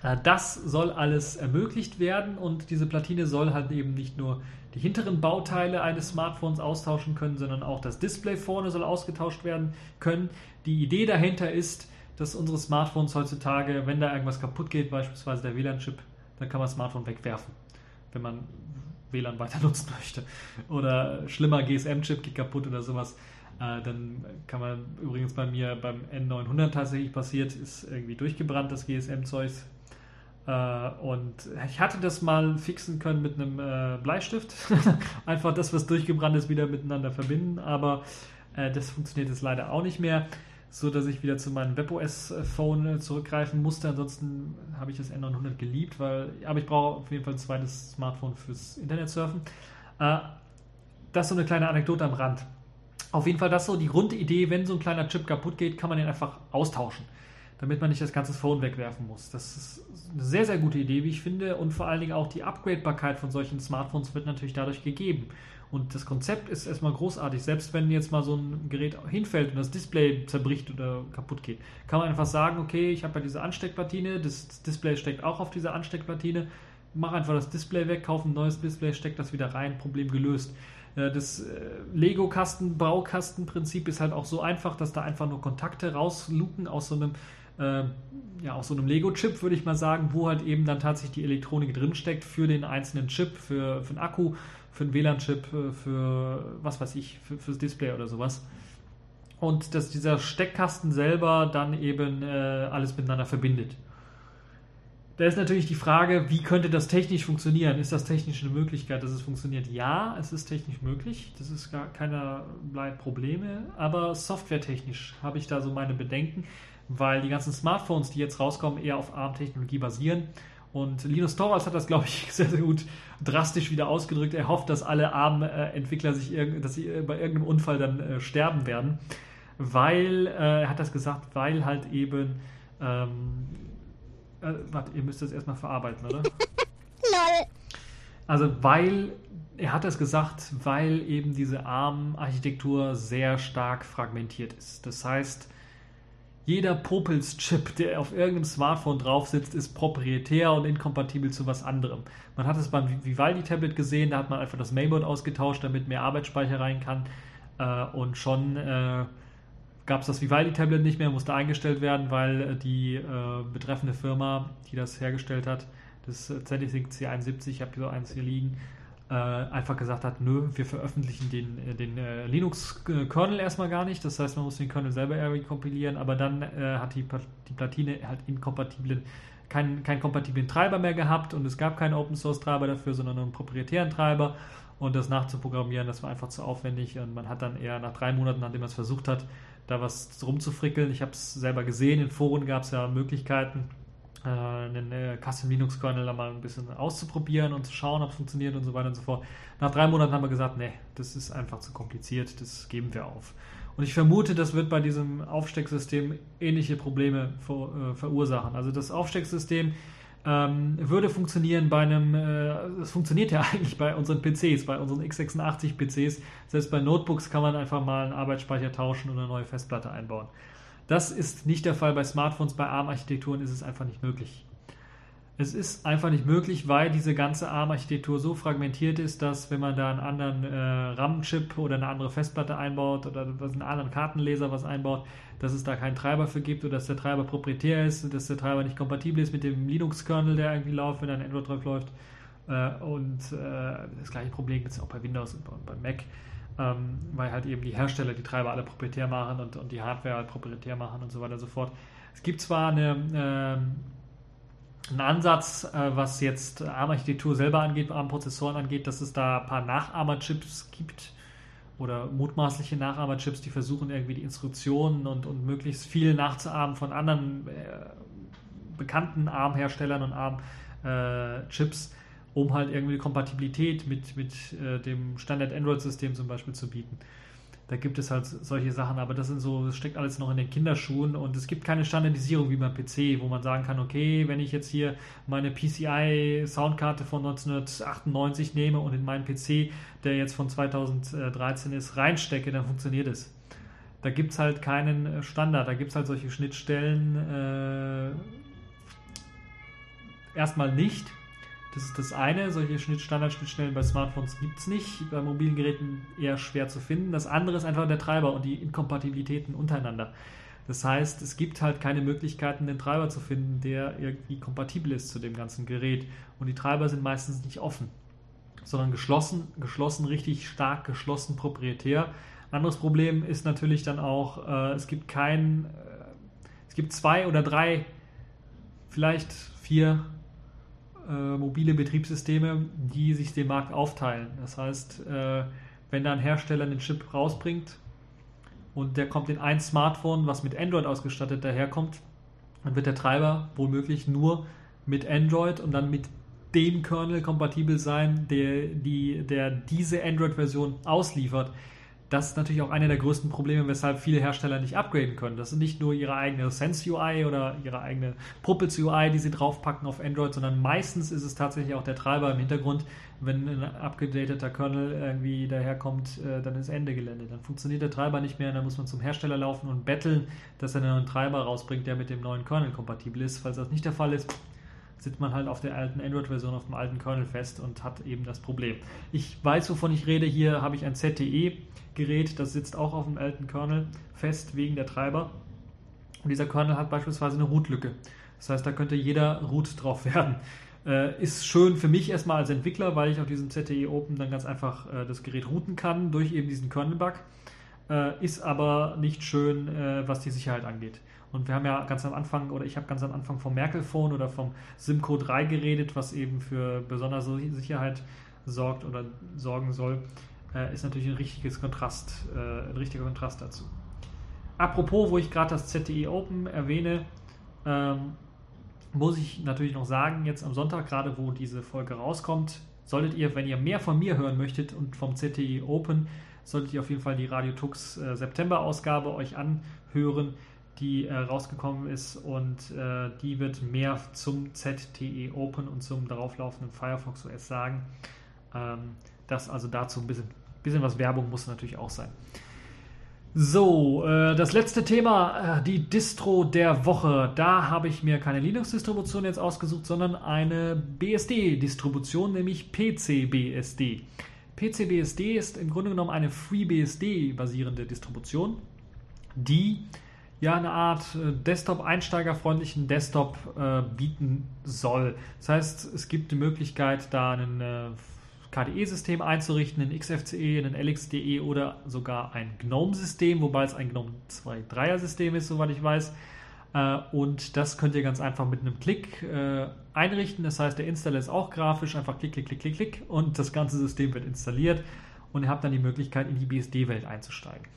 Äh, das soll alles ermöglicht werden und diese Platine soll halt eben nicht nur die hinteren Bauteile eines Smartphones austauschen können, sondern auch das Display vorne soll ausgetauscht werden können. Die Idee dahinter ist, dass unsere Smartphones heutzutage, wenn da irgendwas kaputt geht, beispielsweise der WLAN-Chip, dann kann man das Smartphone wegwerfen, wenn man WLAN weiter [laughs] nutzen möchte. Oder schlimmer, GSM-Chip geht kaputt oder sowas. Äh, dann kann man übrigens bei mir beim N900 tatsächlich passiert, ist irgendwie durchgebrannt, das GSM-Zeug. Äh, und ich hatte das mal fixen können mit einem äh, Bleistift. [laughs] Einfach das, was durchgebrannt ist, wieder miteinander verbinden. Aber das funktioniert jetzt leider auch nicht mehr so dass ich wieder zu meinem WebOS-Phone zurückgreifen musste. Ansonsten habe ich das N900 geliebt, weil, aber ich brauche auf jeden Fall ein zweites Smartphone fürs Internetsurfen. Äh, das ist so eine kleine Anekdote am Rand. Auf jeden Fall das so die Grundidee, wenn so ein kleiner Chip kaputt geht, kann man den einfach austauschen, damit man nicht das ganze Phone wegwerfen muss. Das ist eine sehr, sehr gute Idee, wie ich finde. Und vor allen Dingen auch die Upgradebarkeit von solchen Smartphones wird natürlich dadurch gegeben. Und das Konzept ist erstmal großartig. Selbst wenn jetzt mal so ein Gerät hinfällt und das Display zerbricht oder kaputt geht, kann man einfach sagen, okay, ich habe ja diese Ansteckplatine, das Display steckt auch auf dieser Ansteckplatine, mach einfach das Display weg, kauf ein neues Display, steck das wieder rein, Problem gelöst. Äh, das äh, Lego-Kasten, Baukastenprinzip ist halt auch so einfach, dass da einfach nur Kontakte rausluken aus so einem äh, ja, aus so einem Lego-Chip, würde ich mal sagen, wo halt eben dann tatsächlich die Elektronik drinsteckt für den einzelnen Chip, für, für den Akku für einen WLAN-Chip, äh, für was weiß ich, für, fürs Display oder sowas. Und dass dieser Steckkasten selber dann eben äh, alles miteinander verbindet. Da ist natürlich die Frage, wie könnte das technisch funktionieren? Ist das technisch eine Möglichkeit, dass es funktioniert? Ja, es ist technisch möglich. Das ist gar keinerlei Probleme. Aber softwaretechnisch habe ich da so meine Bedenken, weil die ganzen Smartphones, die jetzt rauskommen, eher auf ARM-Technologie basieren. Und Linus Torvalds hat das, glaube ich, [laughs] sehr, sehr gut drastisch wieder ausgedrückt. Er hofft, dass alle armen äh, sich dass sie bei irgendeinem Unfall dann äh, sterben werden. Weil, äh, er hat das gesagt, weil halt eben, ähm, äh, warte, ihr müsst das erstmal verarbeiten, oder? [laughs] Lol. Also, weil, er hat das gesagt, weil eben diese ARM-Architektur sehr stark fragmentiert ist. Das heißt, jeder Popels-Chip, der auf irgendeinem Smartphone drauf sitzt, ist proprietär und inkompatibel zu was anderem. Man hat es beim Vivaldi-Tablet gesehen, da hat man einfach das Mainboard ausgetauscht, damit mehr Arbeitsspeicher rein kann. Äh, und schon äh, gab es das Vivaldi-Tablet nicht mehr, musste eingestellt werden, weil die äh, betreffende Firma, die das hergestellt hat, das ZSync C71, ich habe hier so eins hier liegen, äh, einfach gesagt hat, nö, wir veröffentlichen den, äh, den äh, Linux-Kernel erstmal gar nicht. Das heißt, man muss den Kernel selber kompilieren, aber dann äh, hat die, die Platine halt inkompatiblen, keinen kein kompatiblen Treiber mehr gehabt und es gab keinen Open-Source-Treiber dafür, sondern einen proprietären Treiber. Und das nachzuprogrammieren, das war einfach zu aufwendig und man hat dann eher nach drei Monaten, nachdem man es versucht hat, da was rumzufrickeln. Ich habe es selber gesehen, in Foren gab es ja Möglichkeiten, äh, einen äh, Custom Linux Kernel da mal ein bisschen auszuprobieren und zu schauen, ob es funktioniert und so weiter und so fort. Nach drei Monaten haben wir gesagt, nee, das ist einfach zu kompliziert, das geben wir auf. Und ich vermute, das wird bei diesem Aufstecksystem ähnliche Probleme ver, äh, verursachen. Also das Aufstecksystem ähm, würde funktionieren bei einem, es äh, funktioniert ja [laughs] eigentlich bei unseren PCs, bei unseren x86 PCs. Selbst bei Notebooks kann man einfach mal einen Arbeitsspeicher tauschen und eine neue Festplatte einbauen. Das ist nicht der Fall bei Smartphones, bei ARM-Architekturen ist es einfach nicht möglich. Es ist einfach nicht möglich, weil diese ganze ARM-Architektur so fragmentiert ist, dass wenn man da einen anderen äh, RAM-Chip oder eine andere Festplatte einbaut oder einen anderen Kartenleser was einbaut, dass es da keinen Treiber für gibt oder dass der Treiber proprietär ist, dass der Treiber nicht kompatibel ist mit dem Linux-Kernel, der irgendwie läuft, wenn ein Android drauf läuft. Äh, und äh, das gleiche Problem gibt es auch bei Windows und bei Mac ähm, weil halt eben die Hersteller die Treiber alle proprietär machen und, und die Hardware halt proprietär machen und so weiter und so fort. Es gibt zwar eine, äh, einen Ansatz, äh, was jetzt ARM-Architektur selber angeht, ARM-Prozessoren angeht, dass es da ein paar Nachahmerchips gibt oder mutmaßliche Nachahmerchips, die versuchen irgendwie die Instruktionen und, und möglichst viel nachzuahmen von anderen äh, bekannten ARM-Herstellern und ARM-Chips um halt irgendwie Kompatibilität mit, mit äh, dem Standard-Android-System zum Beispiel zu bieten. Da gibt es halt solche Sachen, aber das sind so, das steckt alles noch in den Kinderschuhen und es gibt keine Standardisierung wie beim PC, wo man sagen kann, okay, wenn ich jetzt hier meine PCI-Soundkarte von 1998 nehme und in meinen PC, der jetzt von 2013 ist, reinstecke, dann funktioniert es. Da gibt es halt keinen Standard, da gibt es halt solche Schnittstellen, äh, erstmal nicht. Das ist das eine. Solche Standardschnittstellen bei Smartphones gibt es nicht. Bei mobilen Geräten eher schwer zu finden. Das andere ist einfach der Treiber und die Inkompatibilitäten untereinander. Das heißt, es gibt halt keine Möglichkeiten, den Treiber zu finden, der irgendwie kompatibel ist zu dem ganzen Gerät. Und die Treiber sind meistens nicht offen, sondern geschlossen, geschlossen, richtig stark geschlossen, proprietär. Ein anderes Problem ist natürlich dann auch, äh, es gibt kein, äh, es gibt zwei oder drei, vielleicht vier äh, mobile Betriebssysteme, die sich den Markt aufteilen. Das heißt, äh, wenn da ein Hersteller einen Chip rausbringt und der kommt in ein Smartphone, was mit Android ausgestattet daherkommt, dann wird der Treiber womöglich nur mit Android und dann mit dem Kernel kompatibel sein, der, die, der diese Android-Version ausliefert das ist natürlich auch einer der größten Probleme, weshalb viele Hersteller nicht upgraden können. Das sind nicht nur ihre eigene Sense UI oder ihre eigene Puppets UI, die sie draufpacken auf Android, sondern meistens ist es tatsächlich auch der Treiber im Hintergrund. Wenn ein abgedateter Kernel irgendwie daherkommt, äh, dann ist Ende Gelände. Dann funktioniert der Treiber nicht mehr, dann muss man zum Hersteller laufen und betteln, dass er einen neuen Treiber rausbringt, der mit dem neuen Kernel kompatibel ist. Falls das nicht der Fall ist, sitzt man halt auf der alten Android-Version, auf dem alten Kernel fest und hat eben das Problem. Ich weiß, wovon ich rede. Hier habe ich ein ZTE-Gerät, das sitzt auch auf dem alten Kernel fest wegen der Treiber. Und dieser Kernel hat beispielsweise eine Root-Lücke. Das heißt, da könnte jeder Root drauf [laughs] werden. Äh, ist schön für mich erstmal als Entwickler, weil ich auf diesem ZTE Open dann ganz einfach äh, das Gerät routen kann durch eben diesen Kernel-Bug. Äh, ist aber nicht schön, äh, was die Sicherheit angeht. Und wir haben ja ganz am Anfang, oder ich habe ganz am Anfang vom Merkel-Phone oder vom Simco 3 geredet, was eben für besondere Sicherheit sorgt oder sorgen soll, äh, ist natürlich ein richtiges Kontrast, äh, ein richtiger Kontrast dazu. Apropos, wo ich gerade das ZTE Open erwähne, ähm, muss ich natürlich noch sagen, jetzt am Sonntag, gerade wo diese Folge rauskommt, solltet ihr, wenn ihr mehr von mir hören möchtet und vom ZTE Open, solltet ihr auf jeden Fall die Radio Tux äh, September-Ausgabe euch anhören die äh, rausgekommen ist und äh, die wird mehr zum ZTE Open und zum darauflaufenden Firefox OS sagen. Ähm, das also dazu ein bisschen, bisschen was Werbung muss natürlich auch sein. So, äh, das letzte Thema, äh, die Distro der Woche. Da habe ich mir keine Linux-Distribution jetzt ausgesucht, sondern eine BSD-Distribution, nämlich PCBSD. PCBSD ist im Grunde genommen eine FreeBSD-basierende Distribution, die ja eine Art äh, Desktop-einsteigerfreundlichen Desktop äh, bieten soll. Das heißt, es gibt die Möglichkeit, da ein äh, KDE-System einzurichten, ein XFCE, ein LXDE oder sogar ein GNOME-System, wobei es ein GNOME 2.3er-System ist, soweit ich weiß. Äh, und das könnt ihr ganz einfach mit einem Klick äh, einrichten. Das heißt, der Installer ist auch grafisch, einfach klick, klick, klick, klick, klick und das ganze System wird installiert und ihr habt dann die Möglichkeit, in die BSD-Welt einzusteigen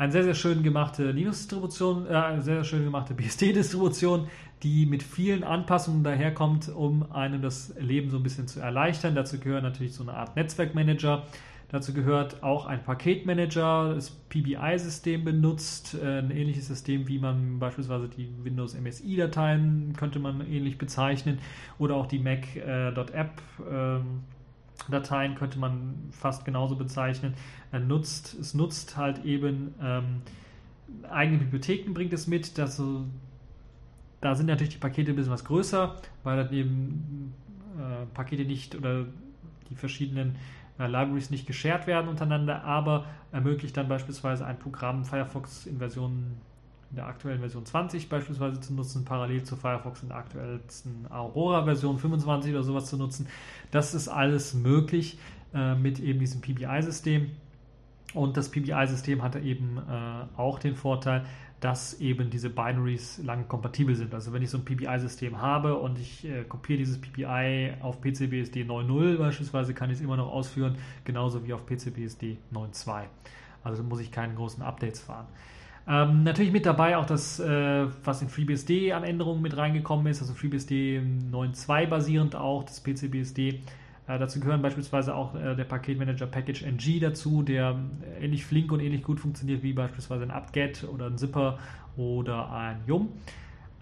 eine sehr, sehr schön gemachte Linux-Distribution, äh, eine sehr, sehr schön gemachte [laughs] BSD-Distribution, die mit vielen Anpassungen daherkommt, um einem das Leben so ein bisschen zu erleichtern. Dazu gehört natürlich so eine Art Netzwerkmanager. Dazu gehört auch ein Paketmanager, das PBI-System benutzt, äh, ein ähnliches System, wie man beispielsweise die Windows MSI-Dateien könnte man ähnlich bezeichnen oder auch die Mac.app. Äh, ähm, könnte man fast genauso bezeichnen. Nutzt, es nutzt halt eben ähm, eigene Bibliotheken, bringt es mit. Dass, so, da sind natürlich die Pakete ein bisschen was größer, weil dann eben äh, Pakete nicht oder die verschiedenen äh, Libraries nicht geshared werden untereinander, aber ermöglicht dann beispielsweise ein Programm Firefox in Version in der aktuellen Version 20 beispielsweise zu nutzen, parallel zu Firefox in der aktuellsten Aurora-Version 25 oder sowas zu nutzen. Das ist alles möglich äh, mit eben diesem PBI-System. Und das PBI-System hatte eben äh, auch den Vorteil, dass eben diese Binaries lang kompatibel sind. Also wenn ich so ein PBI-System habe und ich äh, kopiere dieses PBI auf PCBSD 9.0 beispielsweise, kann ich es immer noch ausführen, genauso wie auf PCBSD 9.2. Also muss ich keine großen Updates fahren. Ähm, natürlich mit dabei auch das, äh, was in FreeBSD an Änderungen mit reingekommen ist, also FreeBSD 9.2 basierend auch, das PCBSD. Äh, dazu gehören beispielsweise auch äh, der Paketmanager Package NG dazu, der ähnlich flink und ähnlich gut funktioniert wie beispielsweise ein apt oder ein Zipper oder ein Yum.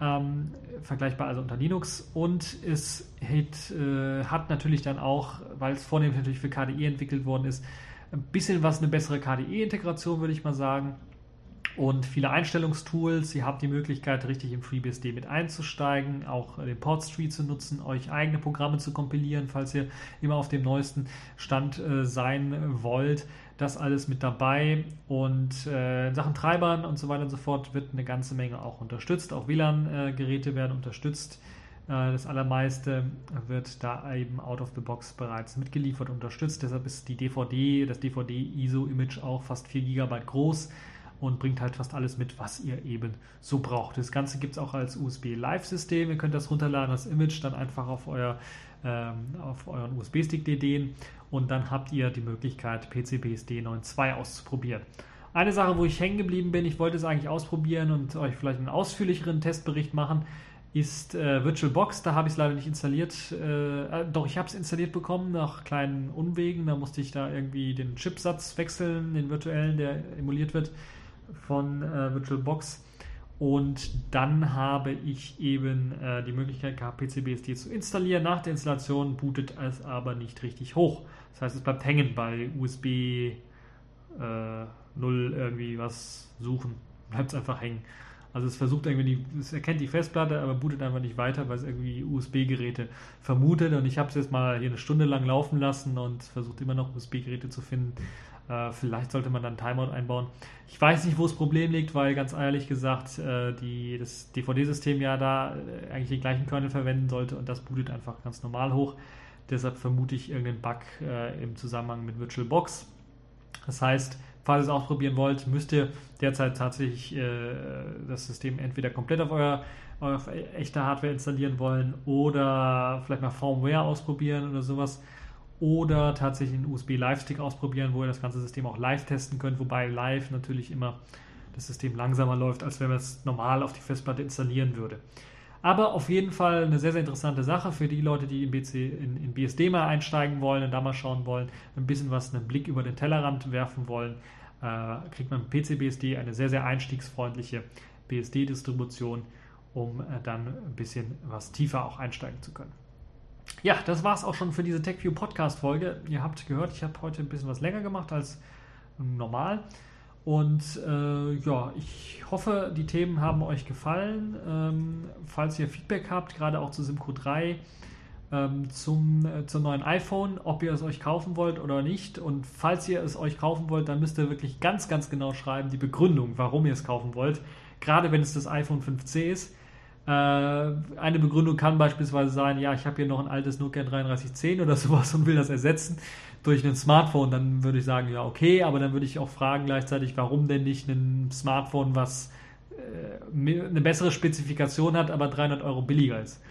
Ähm, vergleichbar also unter Linux und es hat, äh, hat natürlich dann auch, weil es vornehmlich natürlich für KDE entwickelt worden ist, ein bisschen was eine bessere KDE-Integration, würde ich mal sagen und viele Einstellungstools. Ihr habt die Möglichkeit, richtig in FreeBSD mit einzusteigen, auch den Portstreet zu nutzen, euch eigene Programme zu kompilieren, falls ihr immer auf dem neuesten Stand äh, sein wollt. Das alles mit dabei und äh, in Sachen Treibern und so weiter und so fort wird eine ganze Menge auch unterstützt. Auch WLAN-Geräte werden unterstützt. Äh, das allermeiste wird da eben out of the box bereits mitgeliefert, unterstützt. Deshalb ist die DVD, das DVD-ISO-Image auch fast 4 GB groß und bringt halt fast alles mit, was ihr eben so braucht. Das Ganze gibt es auch als USB-Live-System. Ihr könnt das runterladen, das Image dann einfach auf, euer, ähm, auf euren USB-Stick DD und dann habt ihr die Möglichkeit, PCBSD 9.2 auszuprobieren. Eine Sache, wo ich hängen geblieben bin, ich wollte es eigentlich ausprobieren und euch vielleicht einen ausführlicheren Testbericht machen, ist äh, VirtualBox. Da habe ich es leider nicht installiert. Äh, äh doch, ich habe es installiert bekommen nach kleinen Unwegen. Da musste ich da irgendwie den Chipsatz wechseln, den virtuellen, der emuliert wird von äh, VirtualBox. Und dann habe ich eben äh, die Möglichkeit gehabt, PCBSD zu installieren. Nach der Installation bootet es aber nicht richtig hoch. Das heißt, es bleibt hängen bei USB äh, 0 irgendwie was suchen. Bleibt es einfach hängen. Also es versucht irgendwie, die, es erkennt die Festplatte, aber bootet einfach nicht weiter, weil es irgendwie USB-Geräte vermutet. Und ich habe es jetzt mal hier eine Stunde lang laufen lassen und versucht immer noch USB-Geräte zu finden. Äh, vielleicht sollte man dann Timeout einbauen. Ich weiß nicht, wo das Problem liegt, weil ganz ehrlich gesagt, äh, die, das DVD-System ja da äh, eigentlich den gleichen Kernel verwenden sollte und das bootet einfach ganz normal hoch. Deshalb vermute ich irgendeinen Bug äh, im Zusammenhang mit VirtualBox. Das heißt, falls ihr es ausprobieren wollt, müsst ihr derzeit tatsächlich äh, das System entweder komplett auf euer auf echte Hardware installieren wollen oder vielleicht mal Firmware ausprobieren oder sowas oder tatsächlich einen USB Live-Stick ausprobieren, wo ihr das ganze System auch live testen könnt, wobei live natürlich immer das System langsamer läuft, als wenn man es normal auf die Festplatte installieren würde. Aber auf jeden Fall eine sehr, sehr interessante Sache für die Leute, die in, BC, in, in BSD mal einsteigen wollen und da mal schauen wollen, ein bisschen was, einen Blick über den Tellerrand werfen wollen, äh, kriegt man mit PCBSD eine sehr, sehr einstiegsfreundliche BSD-Distribution, um äh, dann ein bisschen was tiefer auch einsteigen zu können. Ja, das war es auch schon für diese TechView Podcast-Folge. Ihr habt gehört, ich habe heute ein bisschen was länger gemacht als normal. Und äh, ja, ich hoffe, die Themen haben euch gefallen. Ähm, falls ihr Feedback habt, gerade auch zu Simco 3, ähm, zum, äh, zum neuen iPhone, ob ihr es euch kaufen wollt oder nicht. Und falls ihr es euch kaufen wollt, dann müsst ihr wirklich ganz, ganz genau schreiben, die Begründung, warum ihr es kaufen wollt. Gerade wenn es das iPhone 5C ist. Äh, eine Begründung kann beispielsweise sein, ja, ich habe hier noch ein altes Nokia 3310 oder [laughs] sowas und will das ersetzen durch ein Smartphone. Dann würde ich sagen, ja, okay, aber dann würde ich auch fragen gleichzeitig, warum denn nicht ein Smartphone, was äh, eine bessere Spezifikation hat, aber 300 Euro billiger ist.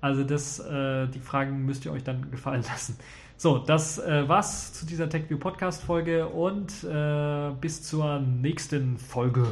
Also das, äh, die Fragen müsst ihr euch dann gefallen [laughs] lassen. So, das war's zu dieser TechView Podcast Folge und bis zur nächsten Folge.